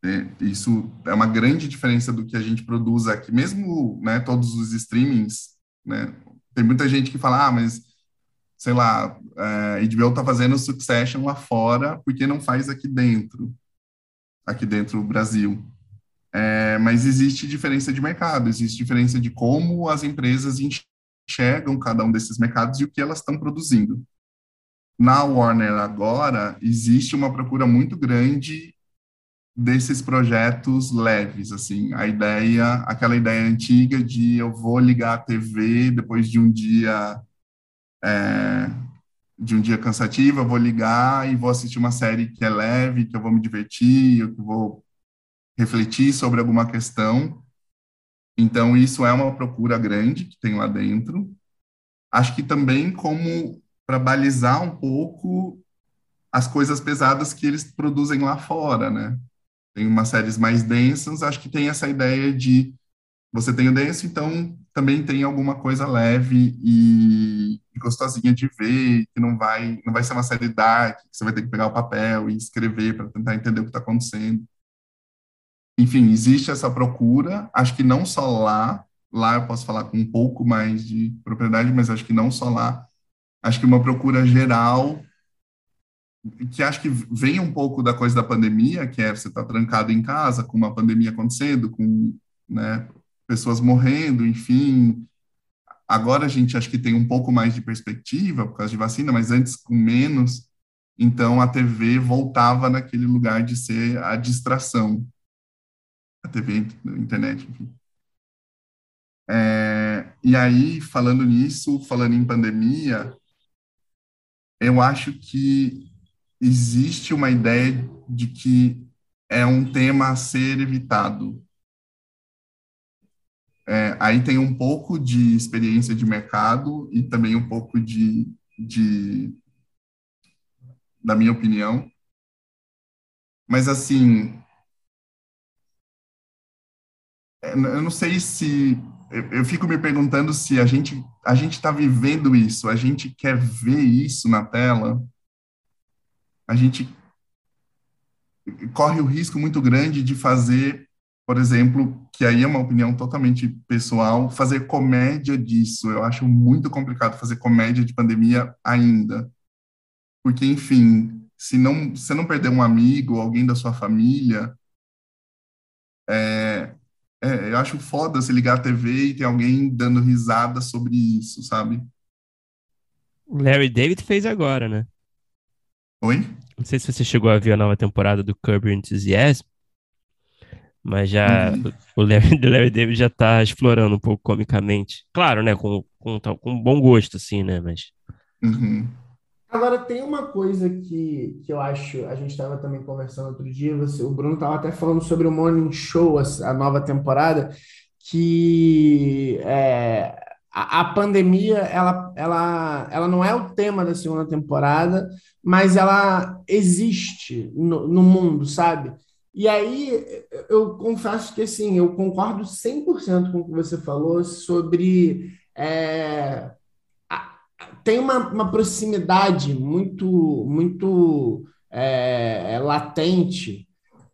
S4: É, isso é uma grande diferença do que a gente produz aqui, mesmo né, todos os streamings. Né, tem muita gente que fala, ah, mas sei lá, a HBO está fazendo Succession lá fora, porque não faz aqui dentro? aqui dentro do Brasil. É, mas existe diferença de mercado, existe diferença de como as empresas enxergam cada um desses mercados e o que elas estão produzindo. Na Warner agora existe uma procura muito grande desses projetos leves, assim, a ideia, aquela ideia antiga de eu vou ligar a TV depois de um dia é, de um dia cansativo, eu vou ligar e vou assistir uma série que é leve, que eu vou me divertir, que vou refletir sobre alguma questão. Então, isso é uma procura grande que tem lá dentro. Acho que também como para balizar um pouco as coisas pesadas que eles produzem lá fora, né? Tem umas séries mais densas, acho que tem essa ideia de você tem o denso, então também tem alguma coisa leve e, gostosinha de ver, que não vai não vai ser uma série dark, que você vai ter que pegar o papel e escrever para tentar entender o que está acontecendo. Enfim, existe essa procura, acho que não só lá, lá eu posso falar com um pouco mais de propriedade, mas acho que não só lá, acho que uma procura geral que acho que vem um pouco da coisa da pandemia, que é você estar tá trancado em casa, com uma pandemia acontecendo, com né, pessoas morrendo, enfim. Agora a gente acho que tem um pouco mais de perspectiva por causa de vacina, mas antes com menos. Então a TV voltava naquele lugar de ser a distração. A TV, a internet, enfim. É, e aí, falando nisso, falando em pandemia, eu acho que existe uma ideia de que é um tema a ser evitado. É, aí tem um pouco de experiência de mercado e também um pouco de, de da minha opinião. Mas assim, é, eu não sei se eu fico me perguntando se a gente a gente está vivendo isso, a gente quer ver isso na tela a gente corre o risco muito grande de fazer, por exemplo, que aí é uma opinião totalmente pessoal, fazer comédia disso. Eu acho muito complicado fazer comédia de pandemia ainda. Porque, enfim, se não, se não perder um amigo, alguém da sua família, é, é, eu acho foda se ligar a TV e ter alguém dando risada sobre isso, sabe?
S2: Larry David fez agora, né?
S4: Oi?
S2: Não sei se você chegou a ver a nova temporada do Curb Your Enthusiasm, mas já uhum. o Larry, Larry David já tá explorando um pouco comicamente. Claro, né? Com, com, com bom gosto, assim, né? Mas.
S4: Uhum.
S3: Agora, tem uma coisa que, que eu acho, a gente estava também conversando outro dia, você, o Bruno estava até falando sobre o Morning Show, a, a nova temporada, que é, a, a, pandemia ela, ela, ela não é o tema da segunda temporada, mas ela existe no, no mundo, sabe? E aí eu confesso que assim, eu concordo 100% com o que você falou sobre. É, tem uma, uma proximidade muito, muito é, latente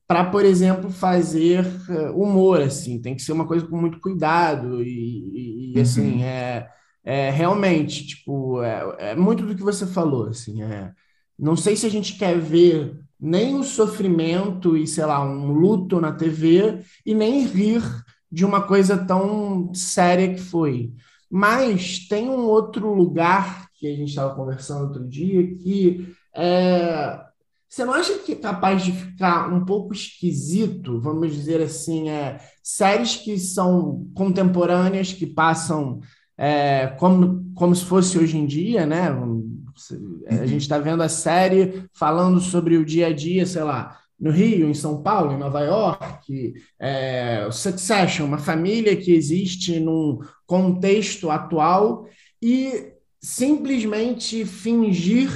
S3: para, por exemplo, fazer eh, humor, assim, tem que ser uma coisa com muito cuidado e, e assim, uhum. é, é realmente, tipo, é, é, muito do que você falou, assim, é, não sei se a gente quer ver nem o sofrimento e, sei lá, um luto na TV e nem rir de uma coisa tão séria que foi. Mas tem um outro lugar que a gente estava conversando outro dia que é, você não acha que é capaz de ficar um pouco esquisito, vamos dizer assim, é, séries que são contemporâneas, que passam é, como, como se fosse hoje em dia, né? A uhum. gente está vendo a série falando sobre o dia a dia, sei lá, no Rio, em São Paulo, em Nova York, é, Succession, uma família que existe num contexto atual e simplesmente fingir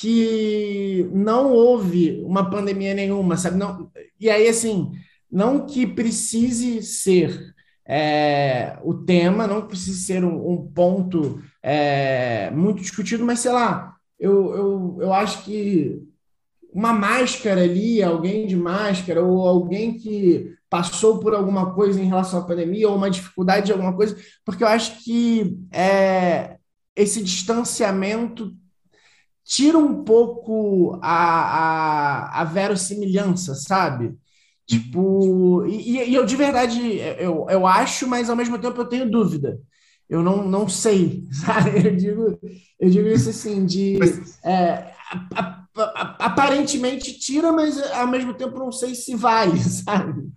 S3: que não houve uma pandemia nenhuma, sabe? Não, e aí, assim, não que precise ser é, o tema, não precise ser um, um ponto é, muito discutido, mas sei lá, eu, eu, eu acho que uma máscara ali, alguém de máscara, ou alguém que passou por alguma coisa em relação à pandemia, ou uma dificuldade de alguma coisa, porque eu acho que é, esse distanciamento tira um pouco a, a, a verossimilhança, sabe? Tipo, e, e eu de verdade, eu, eu acho, mas ao mesmo tempo eu tenho dúvida. Eu não, não sei, sabe? Eu digo, eu digo isso assim, de é, a, aparentemente tira, mas ao mesmo tempo não sei se vai, sabe?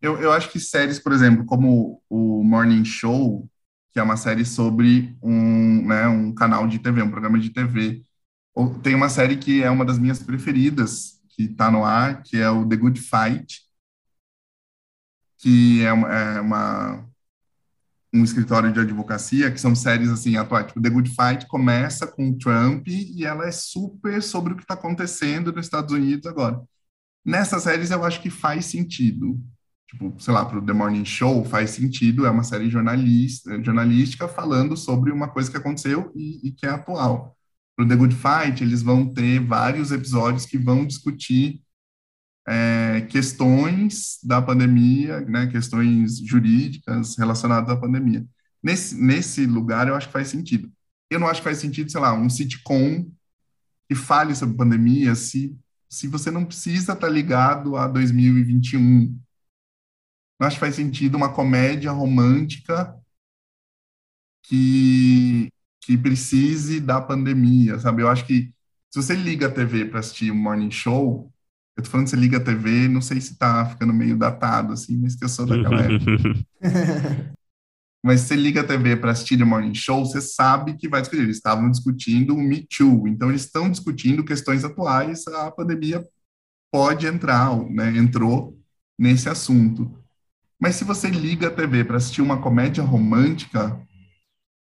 S4: Eu, eu acho que séries, por exemplo, como o Morning Show, que é uma série sobre um, né, um canal de TV, um programa de TV. Tem uma série que é uma das minhas preferidas, que está no ar, que é o The Good Fight, que é uma, é uma, um escritório de advocacia, que são séries assim atuais. Tipo, The Good Fight começa com Trump e ela é super sobre o que está acontecendo nos Estados Unidos agora. Nessas séries eu acho que faz sentido tipo, sei lá, para o The Morning Show faz sentido, é uma série jornalista, jornalística falando sobre uma coisa que aconteceu e, e que é atual. Para o The Good Fight, eles vão ter vários episódios que vão discutir é, questões da pandemia, né, questões jurídicas relacionadas à pandemia. Nesse, nesse lugar, eu acho que faz sentido. Eu não acho que faz sentido, sei lá, um sitcom que fale sobre pandemia se, se você não precisa estar tá ligado a 2021, não acho que faz sentido uma comédia romântica que, que precise da pandemia, sabe? Eu acho que se você liga a TV para assistir um morning show, eu tô falando que você liga a TV, não sei se tá ficando meio datado, assim, mas que eu sou daquela época. mas se você liga a TV para assistir o morning show, você sabe que vai discutir. Eles estavam discutindo o Me Too, então eles estão discutindo questões atuais, a pandemia pode entrar, né? Entrou nesse assunto. Mas se você liga a TV para assistir uma comédia romântica,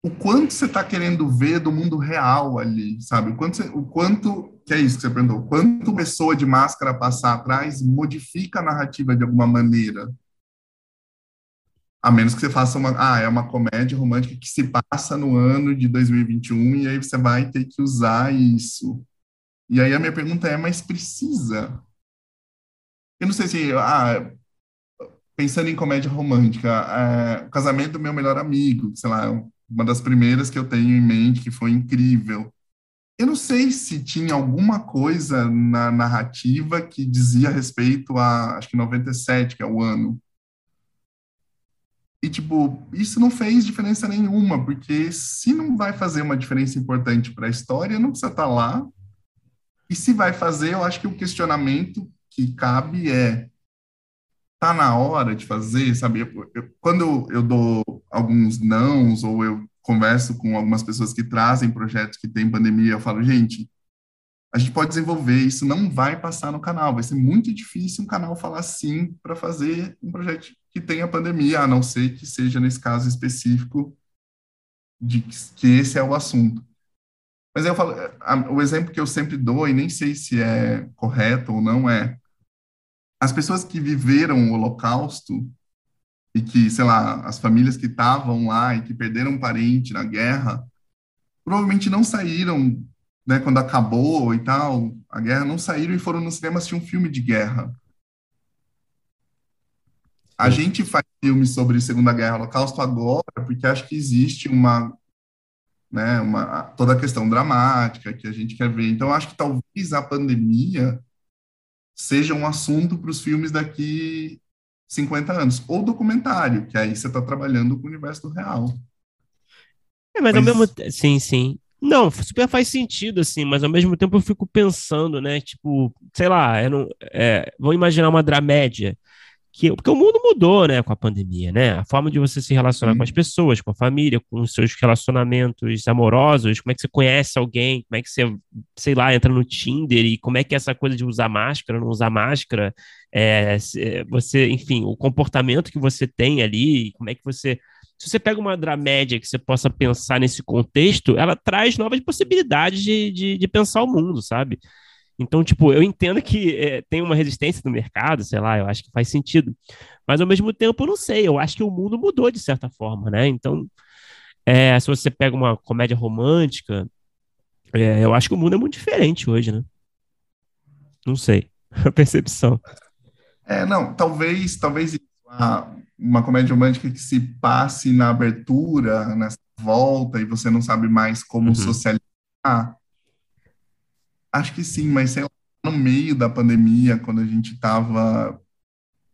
S4: o quanto você está querendo ver do mundo real ali, sabe? O quanto, você, o quanto, que é isso que você perguntou, quanto pessoa de máscara passar atrás modifica a narrativa de alguma maneira. A menos que você faça uma, ah, é uma comédia romântica que se passa no ano de 2021 e aí você vai ter que usar isso. E aí a minha pergunta é, mas precisa? Eu não sei se, ah, pensando em comédia romântica, é, o casamento do meu melhor amigo, sei lá, uma das primeiras que eu tenho em mente, que foi incrível. Eu não sei se tinha alguma coisa na narrativa que dizia respeito a, acho que 97, que é o ano. E, tipo, isso não fez diferença nenhuma, porque se não vai fazer uma diferença importante para a história, não precisa estar tá lá. E se vai fazer, eu acho que o questionamento que cabe é: tá na hora de fazer, sabe? Eu, eu, quando eu dou alguns nãos ou eu converso com algumas pessoas que trazem projetos que têm pandemia, eu falo, gente, a gente pode desenvolver, isso não vai passar no canal, vai ser muito difícil um canal falar sim para fazer um projeto que tenha pandemia, a não ser que seja nesse caso específico de que esse é o assunto. Mas eu falo, o exemplo que eu sempre dou, e nem sei se é correto ou não, é as pessoas que viveram o Holocausto e que, sei lá, as famílias que estavam lá e que perderam um parente na guerra, provavelmente não saíram, né, quando acabou e tal, a guerra, não saíram e foram no cinema assistir um filme de guerra. A gente faz filmes sobre Segunda Guerra Holocausto agora porque acho que existe uma, né, uma toda a questão dramática que a gente quer ver. Então, acho que talvez a pandemia seja um assunto para os filmes daqui 50 anos. Ou documentário, que aí você está trabalhando com o universo do real.
S2: É, mas, mas... ao mesmo tempo. Sim, sim. Não, super faz sentido, assim, mas ao mesmo tempo eu fico pensando, né? Tipo, sei lá, eu não, é, vou imaginar uma dramédia que porque o mundo mudou, né, com a pandemia, né? A forma de você se relacionar com as pessoas, com a família, com os seus relacionamentos amorosos, como é que você conhece alguém, como é que você, sei lá, entra no Tinder e como é que é essa coisa de usar máscara, não usar máscara, é, você, enfim, o comportamento que você tem ali, como é que você se você pega uma dramédia que você possa pensar nesse contexto, ela traz novas possibilidades de, de, de pensar o mundo, sabe? Então, tipo, eu entendo que é, tem uma resistência no mercado, sei lá, eu acho que faz sentido. Mas ao mesmo tempo, eu não sei, eu acho que o mundo mudou de certa forma, né? Então, é, se você pega uma comédia romântica, é, eu acho que o mundo é muito diferente hoje, né? Não sei, a percepção.
S4: É, não, talvez, talvez uma, uma comédia romântica que se passe na abertura, nessa volta, e você não sabe mais como uhum. socializar Acho que sim, mas sei lá, no meio da pandemia, quando a gente estava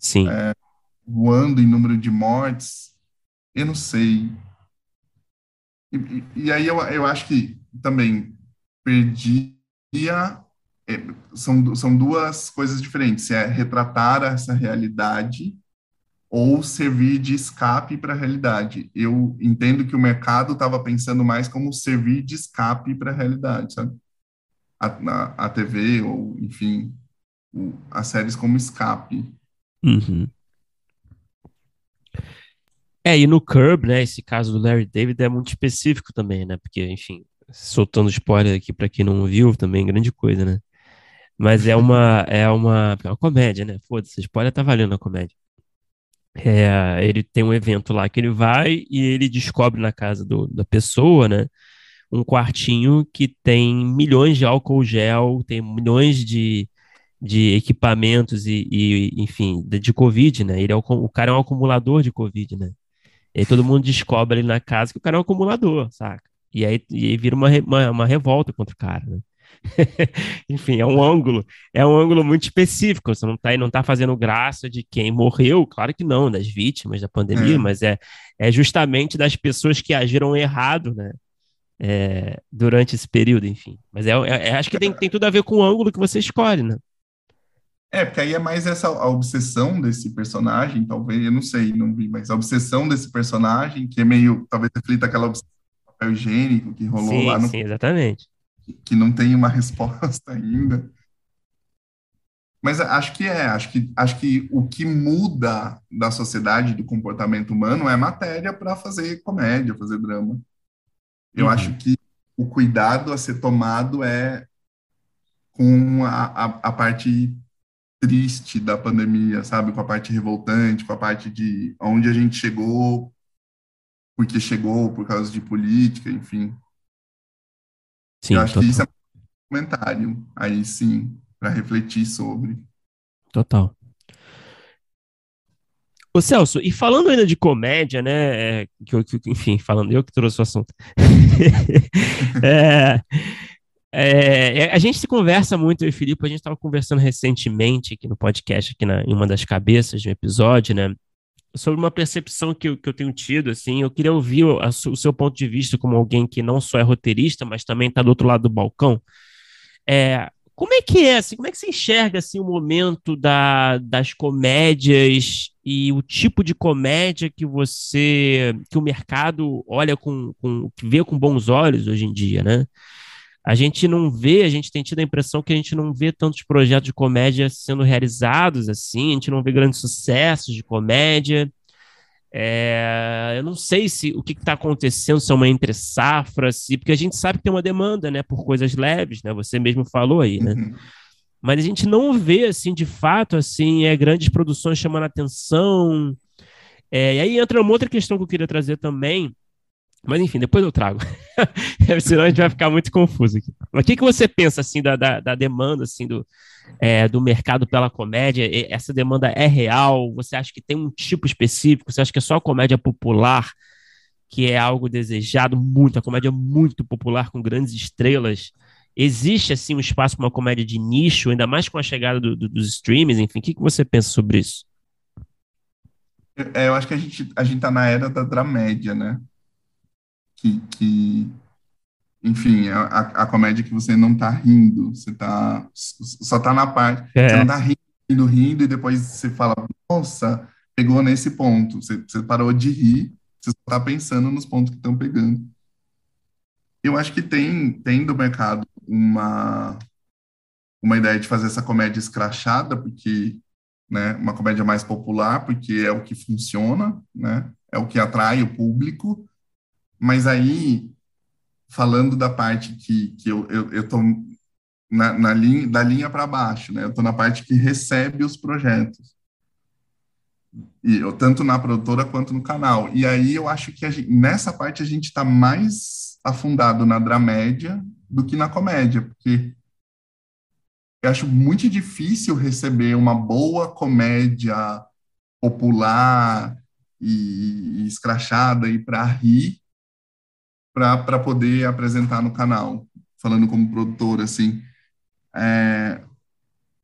S2: Sim.
S4: É, voando em número de mortes, eu não sei. E, e, e aí eu, eu acho que também perdia. É, são, são duas coisas diferentes: é retratar essa realidade ou servir de escape para a realidade. Eu entendo que o mercado estava pensando mais como servir de escape para a realidade, sabe? A, a, TV, ou, enfim, o, as séries como escape.
S2: Uhum. É, e no Curb, né, esse caso do Larry David é muito específico também, né, porque, enfim, soltando spoiler aqui para quem não viu, também grande coisa, né, mas é uma, é uma, é uma comédia, né, foda-se, spoiler tá valendo a comédia. É, ele tem um evento lá que ele vai e ele descobre na casa do, da pessoa, né? Um quartinho que tem milhões de álcool gel, tem milhões de, de equipamentos e, e enfim, de, de, Covid, né? Ele é o, o cara é um acumulador de Covid, né? E aí todo mundo descobre ali na casa que o cara é um acumulador, saca? E aí, e aí vira uma, uma, uma revolta contra o cara, né? Enfim, é um ângulo, é um ângulo muito específico. Você não está não tá fazendo graça de quem morreu, claro que não, das vítimas da pandemia, é. mas é, é justamente das pessoas que agiram errado, né? É, durante esse período, enfim. Mas é, é, é, acho que tem, tem tudo a ver com o ângulo que você escolhe, né?
S4: É, porque aí é mais essa a obsessão desse personagem, talvez, eu não sei, não vi, mas a obsessão desse personagem, que é meio, talvez reflita aquela obsessão do papel higiênico que rolou
S2: sim,
S4: lá no.
S2: Sim, exatamente
S4: que não tem uma resposta ainda. Mas acho que é, acho que, acho que o que muda da sociedade, do comportamento humano, é matéria para fazer comédia, fazer drama. Eu uhum. acho que o cuidado a ser tomado é com a, a, a, parte triste da pandemia, sabe? Com a parte revoltante, com a parte de onde a gente chegou, porque chegou, por causa de política, enfim. Sim, eu acho total. que isso é um comentário, aí sim, para refletir sobre.
S2: Total. Ô Celso, e falando ainda de comédia, né? É, que, que, enfim, falando, eu que trouxe o assunto. é, é, a gente se conversa muito, eu e Filipe, a gente estava conversando recentemente aqui no podcast, aqui na, em uma das cabeças de um episódio, né? sobre uma percepção que eu, que eu tenho tido, assim, eu queria ouvir o, a, o seu ponto de vista como alguém que não só é roteirista, mas também está do outro lado do balcão. É, como é que é, assim, como é que você enxerga, assim, o momento da, das comédias e o tipo de comédia que você, que o mercado olha com, com que vê com bons olhos hoje em dia, né? a gente não vê, a gente tem tido a impressão que a gente não vê tantos projetos de comédia sendo realizados assim, a gente não vê grandes sucessos de comédia. É, eu não sei se o que está acontecendo, se é uma entre safra, se, porque a gente sabe que tem uma demanda, né, por coisas leves, né? Você mesmo falou aí, né? Uhum. Mas a gente não vê assim, de fato, assim, é grandes produções chamando atenção. É, e aí entra uma outra questão que eu queria trazer também, mas enfim, depois eu trago. Senão a gente vai ficar muito confuso aqui. Mas o que, que você pensa assim da, da, da demanda assim do, é, do mercado pela comédia? Essa demanda é real? Você acha que tem um tipo específico? Você acha que é só a comédia popular que é algo desejado muito? A comédia muito popular com grandes estrelas? Existe assim um espaço para uma comédia de nicho, ainda mais com a chegada do, do, dos streams? Enfim, o que, que você pensa sobre isso?
S4: É, eu acho que a gente a gente está na era da dramédia, né? Que, que enfim, a, a, comédia que você não tá rindo, você tá, só tá na parte, é. você não tá rindo, rindo, e depois você fala, nossa, pegou nesse ponto, você, você parou de rir, você só tá pensando nos pontos que estão pegando. Eu acho que tem, tem do mercado uma, uma ideia de fazer essa comédia escrachada, porque, né, uma comédia mais popular, porque é o que funciona, né, é o que atrai o público, mas aí, falando da parte que, que eu, eu, eu tô na, na linha, da linha para baixo, né? Eu tô na parte que recebe os projetos. E eu, tanto na produtora quanto no canal. E aí eu acho que gente, nessa parte a gente está mais afundado na dramédia do que na comédia, porque eu acho muito difícil receber uma boa comédia popular e, e escrachada e para rir para poder apresentar no canal, falando como produtor, assim. é,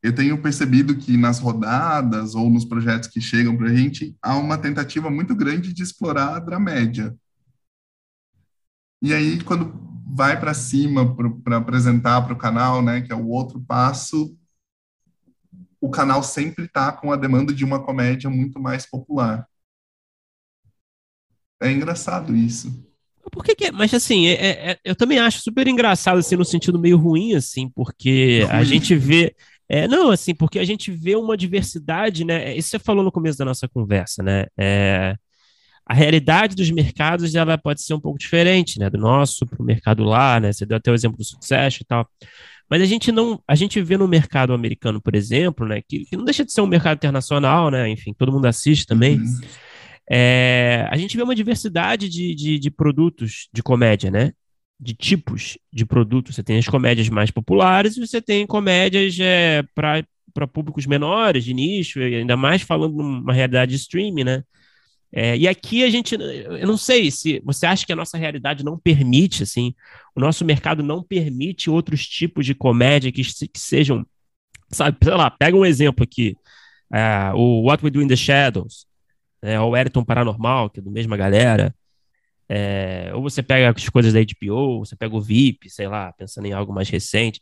S4: eu tenho percebido que nas rodadas ou nos projetos que chegam para a gente, há uma tentativa muito grande de explorar a dramédia. E aí, quando vai para cima para apresentar para o canal, né, que é o outro passo, o canal sempre está com a demanda de uma comédia muito mais popular. É engraçado isso.
S2: Por que, que é? Mas assim, é, é, é, eu também acho super engraçado, assim, no sentido meio ruim, assim, porque a gente vê. É, não, assim, porque a gente vê uma diversidade, né? Isso você falou no começo da nossa conversa, né? É, a realidade dos mercados ela pode ser um pouco diferente, né, do nosso para o mercado lá, né? Você deu até o exemplo do sucesso e tal. Mas a gente não, a gente vê no mercado americano, por exemplo, né, que, que não deixa de ser um mercado internacional, né? Enfim, todo mundo assiste também. Uhum. É, a gente vê uma diversidade de, de, de, produtos de comédia, né? De tipos de produtos. Você tem as comédias mais populares e você tem comédias é, para públicos menores, de nicho, ainda mais falando numa realidade de streaming, né? É, e aqui a gente, eu não sei se você acha que a nossa realidade não permite, assim, o nosso mercado não permite outros tipos de comédia que, que sejam, sabe, sei lá, pega um exemplo aqui, é, o What We Do in the Shadows, né, ou o Eriton Paranormal, que é do mesma galera, é, ou você pega as coisas da HBO, você pega o VIP, sei lá, pensando em algo mais recente.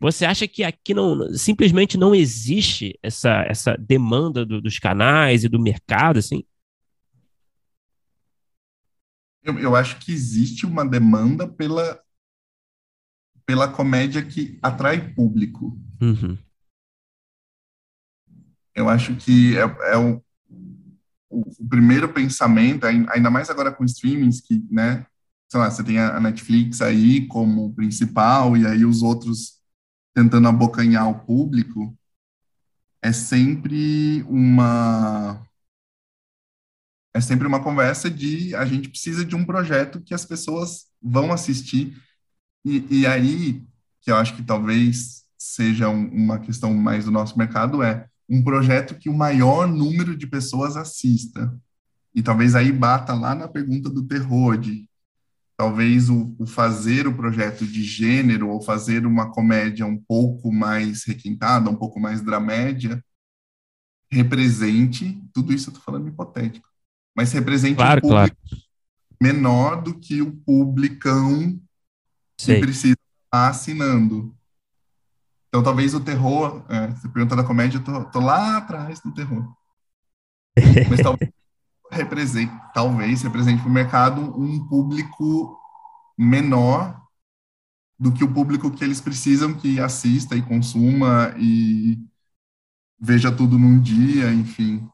S2: Você acha que aqui não simplesmente não existe essa, essa demanda do, dos canais e do mercado, assim?
S4: Eu, eu acho que existe uma demanda pela, pela comédia que atrai público.
S2: Uhum.
S4: Eu acho que é, é o, o, primeiro pensamento, ainda mais agora com streamings, que, né, sei lá, você tem a Netflix aí como principal e aí os outros tentando abocanhar o público, é sempre uma é sempre uma conversa de a gente precisa de um projeto que as pessoas vão assistir. E, e aí, que eu acho que talvez seja um, uma questão mais do nosso mercado, é um projeto que o maior número de pessoas assista. E talvez aí bata lá na pergunta do terror, de talvez o, o, fazer o projeto de gênero ou fazer uma comédia um pouco mais requintada, um pouco mais dramédia, represente, tudo isso eu estou falando hipotético, mas represente
S2: claro, um público claro.
S4: menor do que o publicão Sei. que precisa estar assinando. Então, talvez o terror, é, você pergunta da comédia, eu tô, tô lá atrás do terror. Mas talvez represente, talvez represente para o mercado um público menor do que o público que eles precisam que assista e consuma e veja tudo num dia, enfim.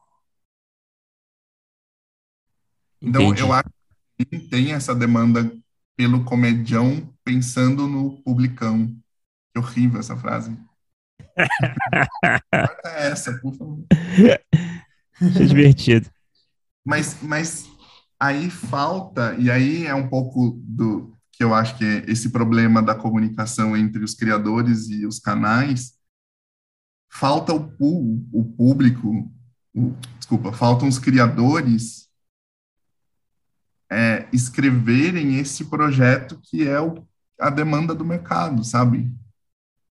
S4: Então, Entendi. eu acho que tem essa demanda pelo comedião pensando no publicão. Que horrível essa frase. Corta essa, por favor.
S2: É divertido.
S4: Mas, mas aí falta, e aí é um pouco do que eu acho que é esse problema da comunicação entre os criadores e os canais, falta o, o público, o, desculpa, faltam os criadores é, escreverem esse projeto que é o, a demanda do mercado, sabe?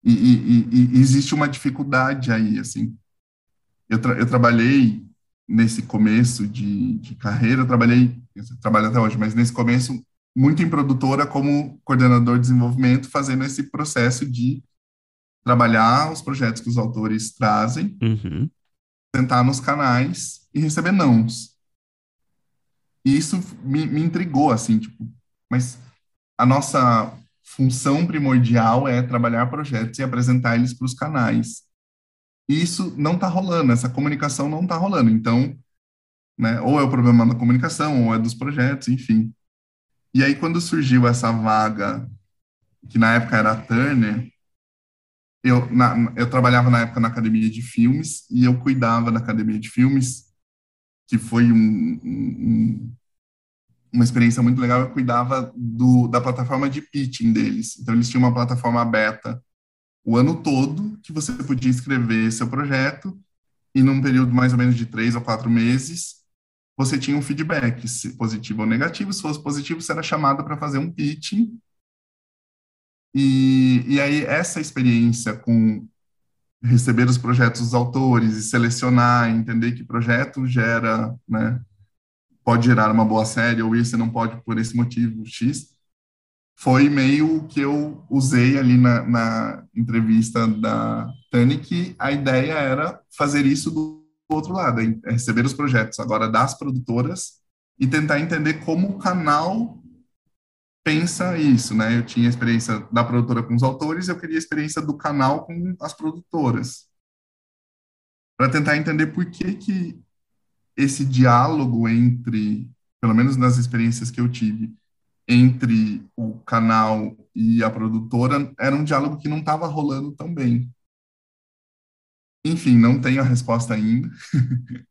S4: E, e, e, existe uma dificuldade aí, assim. Eu, tra eu trabalhei nesse começo de, de carreira, eu trabalhei, eu trabalho até hoje, mas nesse começo, muito em produtora como coordenador de desenvolvimento, fazendo esse processo de trabalhar os projetos que os autores trazem,
S2: uhum.
S4: sentar nos canais e receber nãos. E isso me, me intrigou, assim, tipo, mas a nossa função primordial é trabalhar projetos e apresentar eles para os canais. E isso não está rolando, essa comunicação não está rolando. Então, né, ou é o problema da comunicação, ou é dos projetos, enfim. E aí, quando surgiu essa vaga, que na época era a Turner, eu, na, eu trabalhava na época na academia de filmes e eu cuidava da academia de filmes que foi um, um, uma experiência muito legal. Eu cuidava do, da plataforma de pitching deles. Então, eles tinham uma plataforma aberta o ano todo que você podia escrever seu projeto e num período mais ou menos de três ou quatro meses você tinha um feedback, se positivo ou negativo. Se fosse positivo, você era chamado para fazer um pitching E, e aí, essa experiência com receber os projetos dos autores e selecionar, entender que projeto gera, né, pode gerar uma boa série, ou esse não pode por esse motivo X, foi meio que eu usei ali na, na entrevista da Tani, que a ideia era fazer isso do outro lado, é receber os projetos agora das produtoras e tentar entender como o canal pensa isso, né? Eu tinha a experiência da produtora com os autores, eu queria a experiência do canal com as produtoras. Para tentar entender por que que esse diálogo entre, pelo menos nas experiências que eu tive, entre o canal e a produtora, era um diálogo que não estava rolando tão bem. Enfim, não tenho a resposta ainda.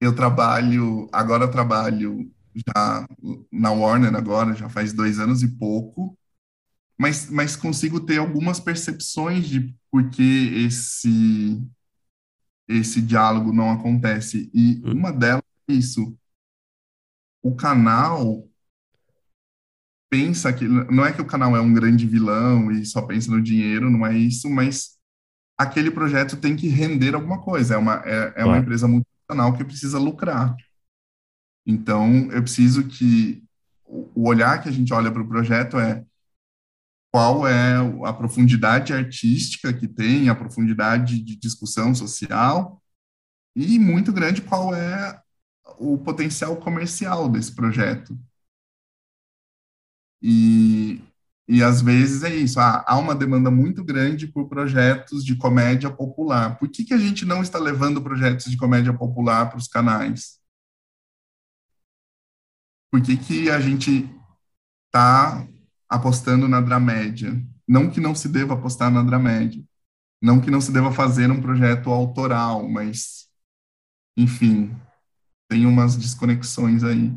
S4: eu trabalho, agora trabalho já na Warner agora, já faz dois anos e pouco, mas, mas consigo ter algumas percepções de por que esse, esse diálogo não acontece. E hum. uma delas é isso. O canal pensa que. Não é que o canal é um grande vilão e só pensa no dinheiro, não é isso, mas aquele projeto tem que render alguma coisa. É uma, é, é uma empresa multinacional que precisa lucrar. Então, eu preciso que o olhar que a gente olha para o projeto é qual é a profundidade artística que tem, a profundidade de discussão social e muito grande qual é o potencial comercial desse projeto. E, e às vezes é isso, há, há uma demanda muito grande por projetos de comédia popular. Por que, que a gente não está levando projetos de comédia popular para os canais? por que, que a gente está apostando na dramédia? Não que não se deva apostar na dramédia, não que não se deva fazer um projeto autoral, mas, enfim, tem umas desconexões aí.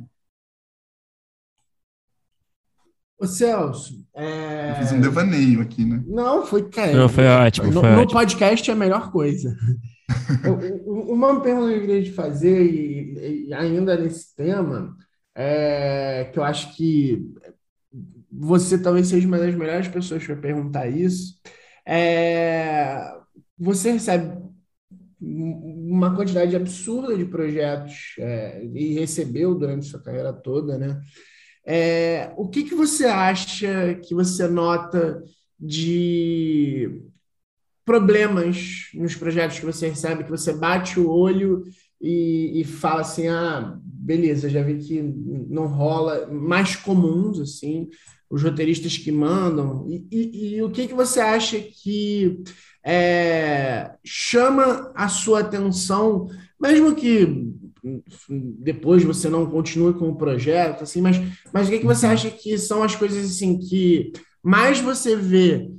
S3: Ô Celso, é...
S4: Eu fiz um devaneio aqui, né?
S3: Não, foi, cara.
S2: Não, foi ótimo.
S3: No,
S2: foi
S3: no
S2: ótimo.
S3: podcast é a melhor coisa. Uma pergunta que eu queria te fazer, e, e ainda nesse tema, é, que eu acho que você talvez seja uma das melhores pessoas para perguntar isso. É, você recebe uma quantidade absurda de projetos é, e recebeu durante sua carreira toda, né? É, o que, que você acha que você nota de problemas nos projetos que você recebe, que você bate o olho e, e fala assim, ah, beleza, já vi que não rola, mais comuns, assim, os roteiristas que mandam, e, e, e o que, que você acha que é, chama a sua atenção, mesmo que depois você não continue com o projeto, assim, mas, mas o que, que você acha que são as coisas assim que mais você vê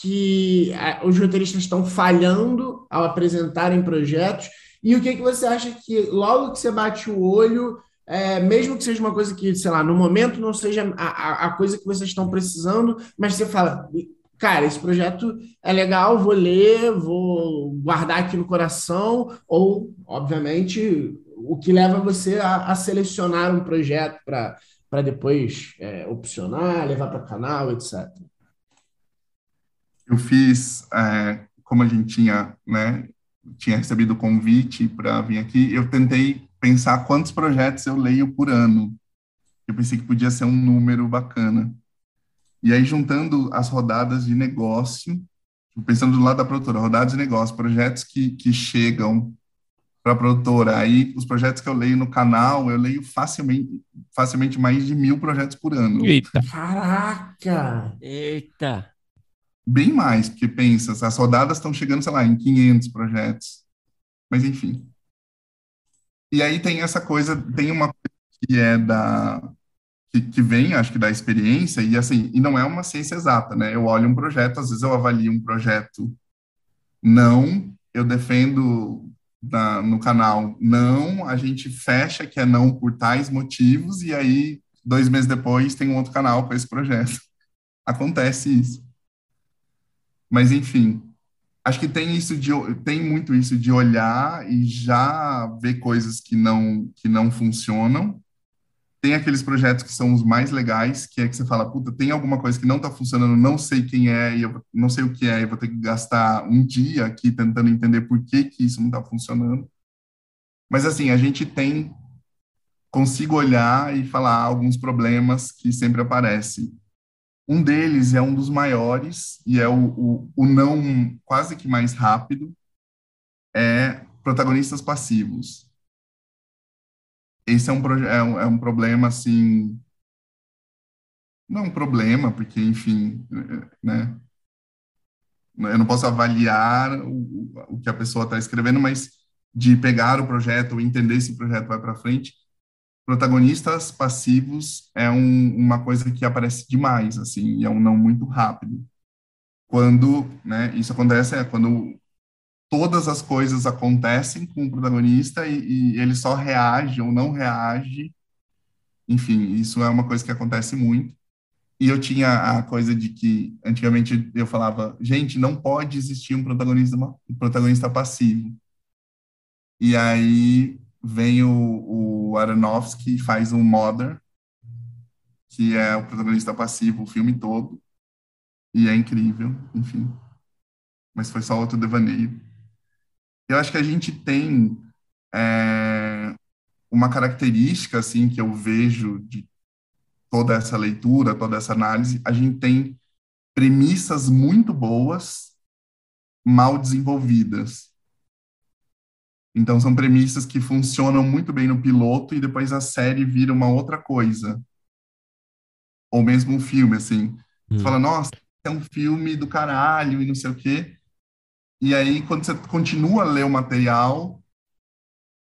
S3: que os roteiristas estão falhando ao apresentarem projetos? E o que, que você acha que, logo que você bate o olho, é, mesmo que seja uma coisa que, sei lá, no momento não seja a, a coisa que vocês estão precisando, mas você fala, cara, esse projeto é legal, vou ler, vou guardar aqui no coração, ou, obviamente, o que leva você a, a selecionar um projeto para depois é, opcionar, levar para canal, etc.
S4: Eu fiz, é, como a gente tinha, né, tinha recebido o convite para vir aqui, eu tentei pensar quantos projetos eu leio por ano. Eu pensei que podia ser um número bacana. E aí, juntando as rodadas de negócio, pensando do lado da produtora, rodadas de negócio, projetos que, que chegam para a produtora. Aí, os projetos que eu leio no canal, eu leio facilmente, facilmente mais de mil projetos por ano.
S2: Eita.
S3: Caraca!
S2: Eita!
S4: bem mais, porque pensa, as rodadas estão chegando, sei lá, em 500 projetos. Mas enfim. E aí tem essa coisa, tem uma coisa que é da que, que vem, acho que da experiência e assim, e não é uma ciência exata, né? Eu olho um projeto, às vezes eu avalio um projeto não, eu defendo na, no canal não, a gente fecha que é não por tais motivos e aí dois meses depois tem um outro canal com esse projeto. Acontece isso. Mas, enfim, acho que tem isso de tem muito isso de olhar e já ver coisas que não que não funcionam, tem aqueles projetos que são os mais legais, que é que você fala, puta, tem alguma coisa que não está funcionando, não sei quem é, e eu não sei o que é, e vou ter que gastar um dia aqui tentando entender por que que isso não está funcionando. Mas assim, a gente tem consigo olhar e falar alguns problemas que sempre aparecem. Um deles é um dos maiores e é o, o, o não quase que mais rápido, é protagonistas passivos. Esse é um, é um, é um problema, assim, não é um problema, porque, enfim, né, eu não posso avaliar o, o que a pessoa está escrevendo, mas de pegar o projeto, entender se o projeto vai para frente, protagonistas passivos é um, uma coisa que aparece demais, assim, e é um não muito rápido. Quando, né, isso acontece é quando todas as coisas acontecem com o protagonista e, e ele só reage ou não reage. Enfim, isso é uma coisa que acontece muito. E eu tinha a coisa de que antigamente eu falava, gente, não pode existir um protagonista, um protagonista passivo. E aí vem o, o Aronofsky e faz um Mother, que é o protagonista passivo o filme todo, e é incrível, enfim. Mas foi só outro devaneio. Eu acho que a gente tem é, uma característica, assim, que eu vejo de toda essa leitura, toda essa análise, a gente tem premissas muito boas, mal desenvolvidas. Então, são premissas que funcionam muito bem no piloto e depois a série vira uma outra coisa. Ou mesmo um filme, assim. Você hum. fala, nossa, é um filme do caralho e não sei o quê. E aí, quando você continua a ler o material,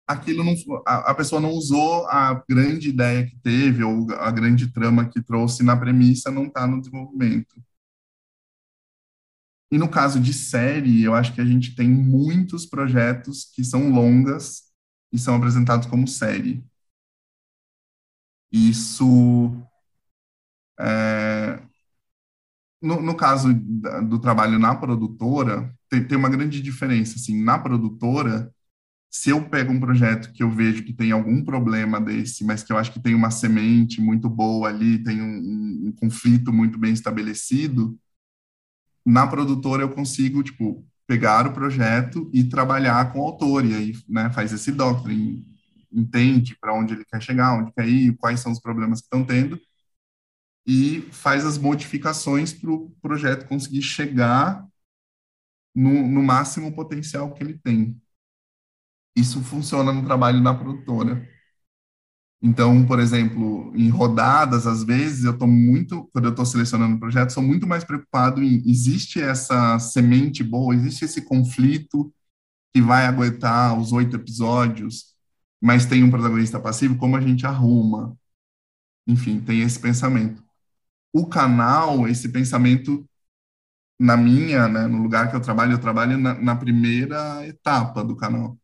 S4: aquilo não, a, a pessoa não usou a grande ideia que teve ou a grande trama que trouxe na premissa, não está no desenvolvimento. E no caso de série, eu acho que a gente tem muitos projetos que são longas e são apresentados como série. Isso. É, no, no, caso do trabalho na produtora, tem, tem uma grande diferença. Assim, na produtora, se eu pego um projeto que eu vejo que tem algum problema desse, mas que eu acho que tem uma semente muito boa ali, tem um, um, um conflito muito bem estabelecido, na produtora eu consigo, tipo, pegar o projeto e trabalhar com o autor, e aí, né, faz esse doctrine, entende para onde ele quer chegar, onde quer ir, quais são os problemas que estão tendo, e faz as modificações para o projeto conseguir chegar no, no máximo potencial que ele tem. Isso funciona no trabalho da produtora. Então, por exemplo, em rodadas, às vezes, eu estou muito, quando eu estou selecionando projetos, sou muito mais preocupado em, existe essa semente boa, existe esse conflito que vai aguentar os oito episódios, mas tem um protagonista passivo, como a gente arruma? Enfim, tem esse pensamento. O canal, esse pensamento, na minha, né, no lugar que eu trabalho, eu trabalho na, na primeira etapa do canal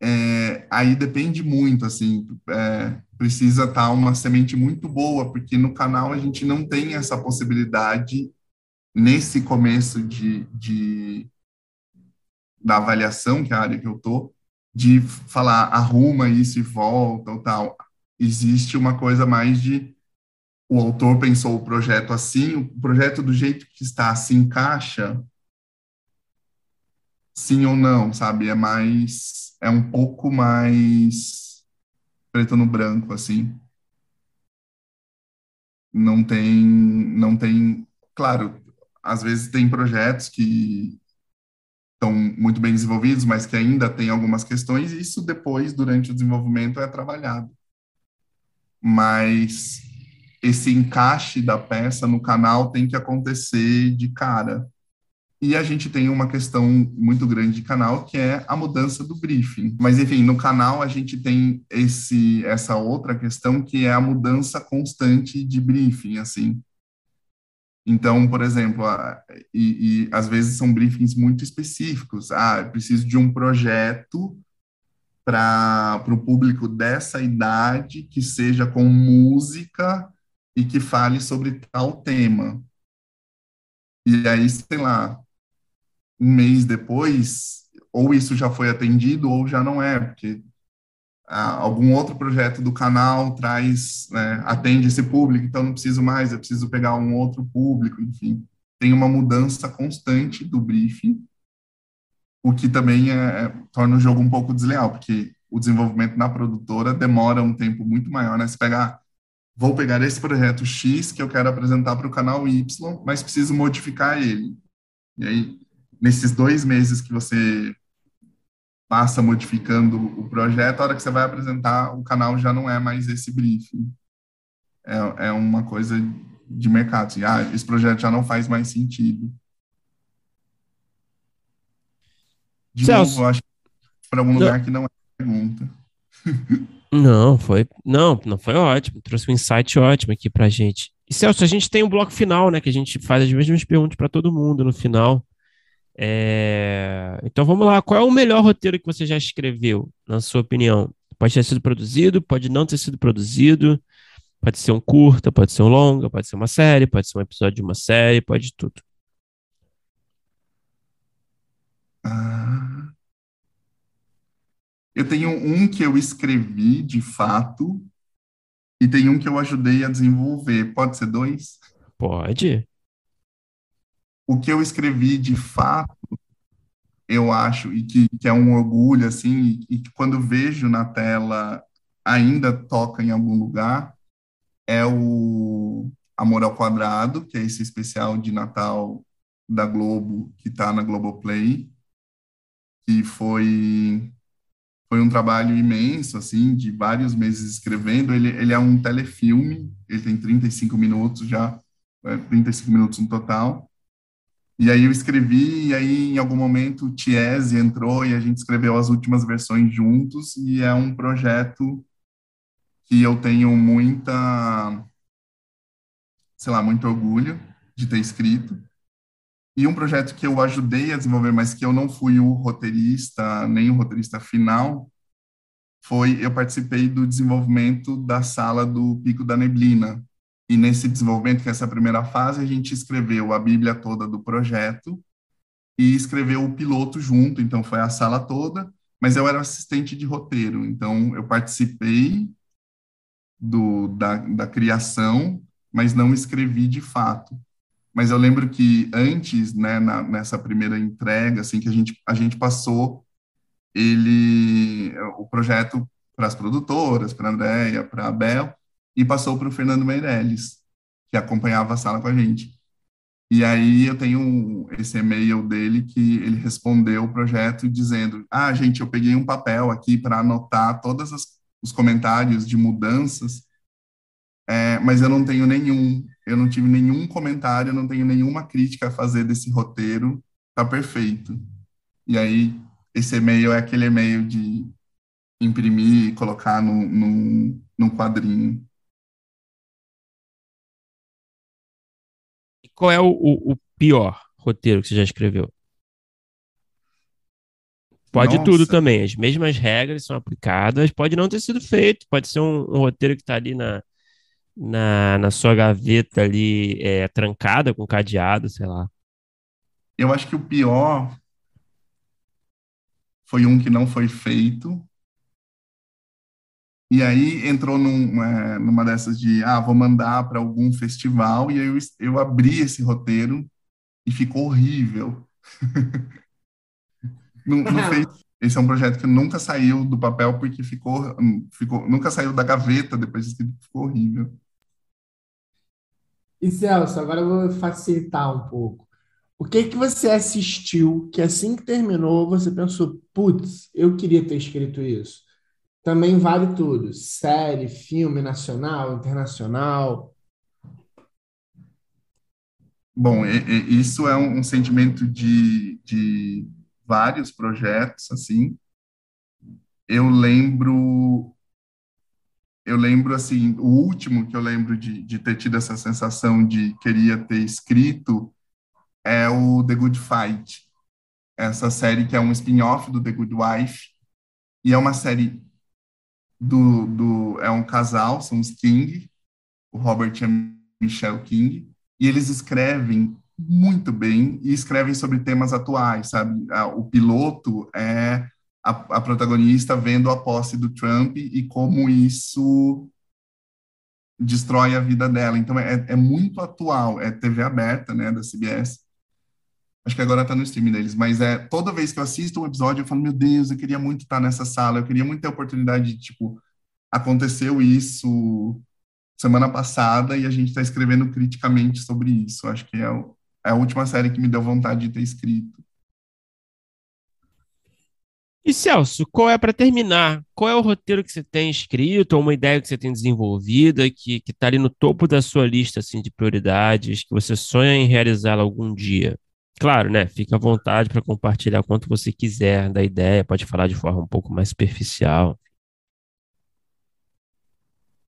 S4: é, aí depende muito, assim, é, precisa estar tá uma semente muito boa, porque no canal a gente não tem essa possibilidade nesse começo de, de da avaliação, que é a área que eu tô, de falar arruma isso e volta ou tal. Existe uma coisa mais de o autor pensou o projeto assim, o projeto do jeito que está se encaixa, sim ou não, sabe? É mais é um pouco mais preto no branco, assim. Não tem, não tem, claro, às vezes tem projetos que estão muito bem desenvolvidos, mas que ainda tem algumas questões, e isso depois, durante o desenvolvimento, é trabalhado. Mas esse encaixe da peça no canal tem que acontecer de cara. E a gente tem uma questão muito grande de canal, que é a mudança do briefing. Mas, enfim, no canal a gente tem esse, essa outra questão, que é a mudança constante de briefing, assim. Então, por exemplo, a, e, e, às vezes são briefings muito específicos. Ah, eu preciso de um projeto para o público dessa idade que seja com música e que fale sobre tal tema. E aí, sei lá, um mês depois, ou isso já foi atendido ou já não é, porque algum outro projeto do canal traz, né, atende esse público, então não preciso mais, eu preciso pegar um outro público, enfim. Tem uma mudança constante do briefing, o que também é, é, torna o jogo um pouco desleal, porque o desenvolvimento na produtora demora um tempo muito maior, né? Se pegar, vou pegar esse projeto X que eu quero apresentar para o canal Y, mas preciso modificar ele. E aí, nesses dois meses que você passa modificando o projeto, a hora que você vai apresentar, o canal já não é mais esse briefing. É, é uma coisa de mercado. Assim, ah, esse projeto já não faz mais sentido. De Celso. novo, acho para algum lugar que não é pergunta.
S2: Não, foi. Não, não foi ótimo. Trouxe um insight ótimo aqui pra gente. E Celso, a gente tem um bloco final, né? Que a gente faz as mesmas perguntas para todo mundo no final. É... Então vamos lá, qual é o melhor roteiro que você já escreveu, na sua opinião? Pode ter sido produzido, pode não ter sido produzido, pode ser um curta, pode ser um longa, pode ser uma série, pode ser um episódio de uma série, pode tudo.
S4: Ah, eu tenho um que eu escrevi de fato e tem um que eu ajudei a desenvolver. Pode ser dois?
S2: Pode
S4: o que eu escrevi de fato, eu acho, e que, que é um orgulho, assim, e, que quando vejo na tela ainda toca em algum lugar, é o Amor ao Quadrado, que é esse especial de Natal da Globo, que está na Globoplay, que foi foi um trabalho imenso, assim, de vários meses escrevendo. Ele, ele é um telefilme, ele tem 35 minutos já, é, 35 minutos no total, e aí eu escrevi, e aí em algum momento o Tiese entrou e a gente escreveu as últimas versões juntos, e é um projeto que eu tenho muita, sei lá, muito orgulho de ter escrito. E um projeto que eu ajudei a desenvolver, mas que eu não fui o roteirista, nem o roteirista final, foi eu participei do desenvolvimento da sala do Pico da Neblina, e nesse desenvolvimento, que é essa primeira fase, a gente escreveu a Bíblia toda do projeto e escreveu o piloto junto, então foi a sala toda, mas eu era assistente de roteiro, então eu participei do, da, da criação, mas não escrevi de fato. Mas eu lembro que antes, né, na, nessa primeira entrega, assim, que a gente, a gente passou ele, o projeto para as produtoras, para a Andréia, para a Bel, e passou para o Fernando Meirelles, que acompanhava a sala com a gente. E aí eu tenho esse e-mail dele que ele respondeu o projeto dizendo: Ah, gente, eu peguei um papel aqui para anotar todos os comentários de mudanças, é, mas eu não tenho nenhum, eu não tive nenhum comentário, eu não tenho nenhuma crítica a fazer desse roteiro, tá perfeito. E aí esse e-mail é aquele e-mail de imprimir e colocar no, no, num quadrinho.
S2: Qual é o, o, o pior roteiro que você já escreveu? Pode Nossa. tudo também, as mesmas regras são aplicadas, pode não ter sido feito, pode ser um, um roteiro que está ali na, na, na, sua gaveta ali, é, trancada com cadeado, sei lá.
S4: Eu acho que o pior foi um que não foi feito, e aí entrou num, é, numa dessas de, ah, vou mandar para algum festival, e aí eu, eu abri esse roteiro e ficou horrível. não, não fez, esse é um projeto que nunca saiu do papel porque ficou, ficou nunca saiu da gaveta depois de escrito, ficou horrível.
S3: E Celso, agora eu vou facilitar um pouco. O que que você assistiu que assim que terminou você pensou, putz, eu queria ter escrito isso? Também vale tudo: série, filme nacional, internacional.
S4: Bom, isso é um, sentimento de, de vários projetos, assim. Eu lembro eu lembro assim, o último que eu lembro de, de ter tido essa sensação de queria ter escrito é o The Good Fight, essa série que é um spin-off do The Good Wife e é uma série do, do é um casal, são os King, o Robert e a Michelle King, e eles escrevem muito bem e escrevem sobre temas atuais, sabe? O piloto é a, a protagonista vendo a posse do Trump e como isso destrói a vida dela. Então é, é muito atual, é TV aberta, né, da CBS. Acho que agora tá no streaming deles, mas é toda vez que eu assisto um episódio eu falo, meu Deus, eu queria muito estar nessa sala, eu queria muito ter a oportunidade de, tipo, aconteceu isso semana passada e a gente está escrevendo criticamente sobre isso. Acho que é, o, é a última série que me deu vontade de ter escrito.
S2: E Celso, qual é para terminar? Qual é o roteiro que você tem escrito, ou uma ideia que você tem desenvolvida que está ali no topo da sua lista assim de prioridades, que você sonha em realizá-la algum dia? Claro, né? Fica à vontade para compartilhar quanto você quiser da ideia, pode falar de forma um pouco mais superficial.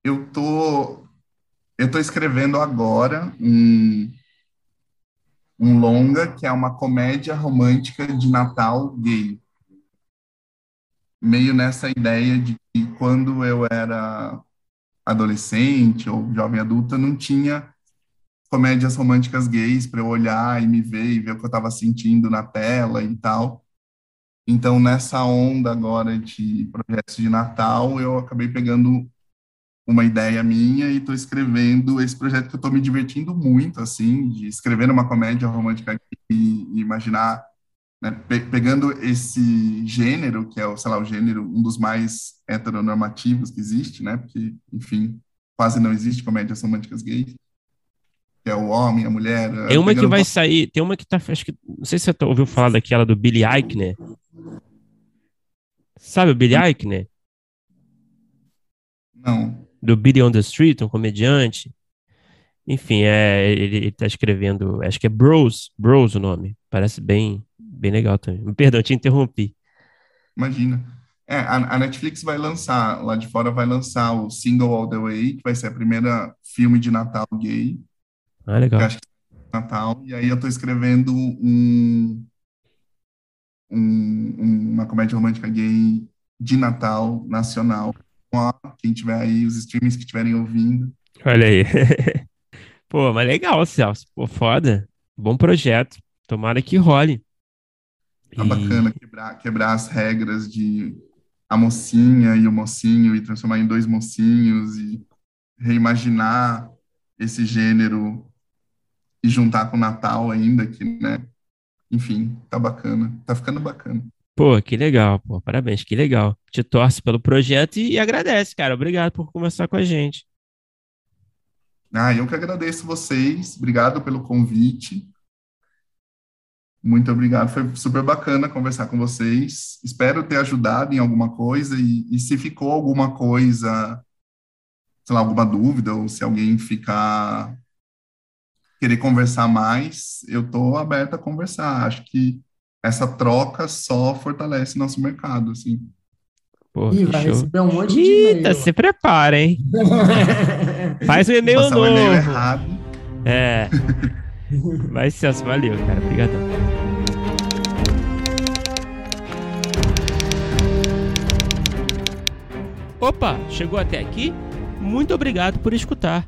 S4: Eu tô eu tô escrevendo agora um um longa que é uma comédia romântica de Natal gay meio nessa ideia de que quando eu era adolescente ou jovem adulta, não tinha comédias românticas gays para eu olhar e me ver e ver o que eu estava sentindo na tela e tal. Então, nessa onda agora de projetos de Natal, eu acabei pegando uma ideia minha e estou escrevendo esse projeto que eu estou me divertindo muito, assim, de escrever uma comédia romântica e, e imaginar né, pe pegando esse gênero, que é, o, sei lá, o gênero, um dos mais heteronormativos que existe, né, porque, enfim, quase não existe comédias românticas gays, que é o homem, a mulher.
S2: Tem uma que vai sair, tem uma que tá, acho que, não sei se você ouviu falar daquela do Billy Eichner. Sabe o Billy Eichner?
S4: Não.
S2: Do Billy on the Street, um comediante. Enfim, é, ele, ele tá escrevendo, acho que é Bros, Bros o nome. Parece bem, bem legal também. Perdão, te interrompi.
S4: Imagina. É, a, a, Netflix vai lançar, lá de fora vai lançar o Single All the Way, que vai ser a primeira filme de Natal gay.
S2: Ah, legal.
S4: Acho que é Natal. E aí eu tô escrevendo um, um, uma comédia romântica gay de Natal nacional. Quem tiver aí, os streamings que estiverem ouvindo.
S2: Olha aí. Pô, mas legal, Celso. Pô, foda. Bom projeto. Tomara que role.
S4: Tá bacana quebrar, quebrar as regras de a mocinha e o mocinho e transformar em dois mocinhos e reimaginar esse gênero e juntar com o Natal ainda, que, né? Enfim, tá bacana. Tá ficando bacana.
S2: Pô, que legal, pô. Parabéns, que legal. Te torce pelo projeto e, e agradece, cara. Obrigado por conversar com a gente.
S4: Ah, eu que agradeço vocês. Obrigado pelo convite. Muito obrigado, foi super bacana conversar com vocês. Espero ter ajudado em alguma coisa e, e se ficou alguma coisa, sei lá, alguma dúvida ou se alguém ficar querer conversar mais, eu estou aberto a conversar. Acho que essa troca só fortalece nosso mercado, assim.
S3: Pô, Ih, vai show. receber um monte de e-mail.
S2: se prepara, hein? Faz o e-mail novo. Um e-mail errado. É. Vai, Celso, valeu, cara. Obrigadão. Opa, chegou até aqui? Muito obrigado por escutar.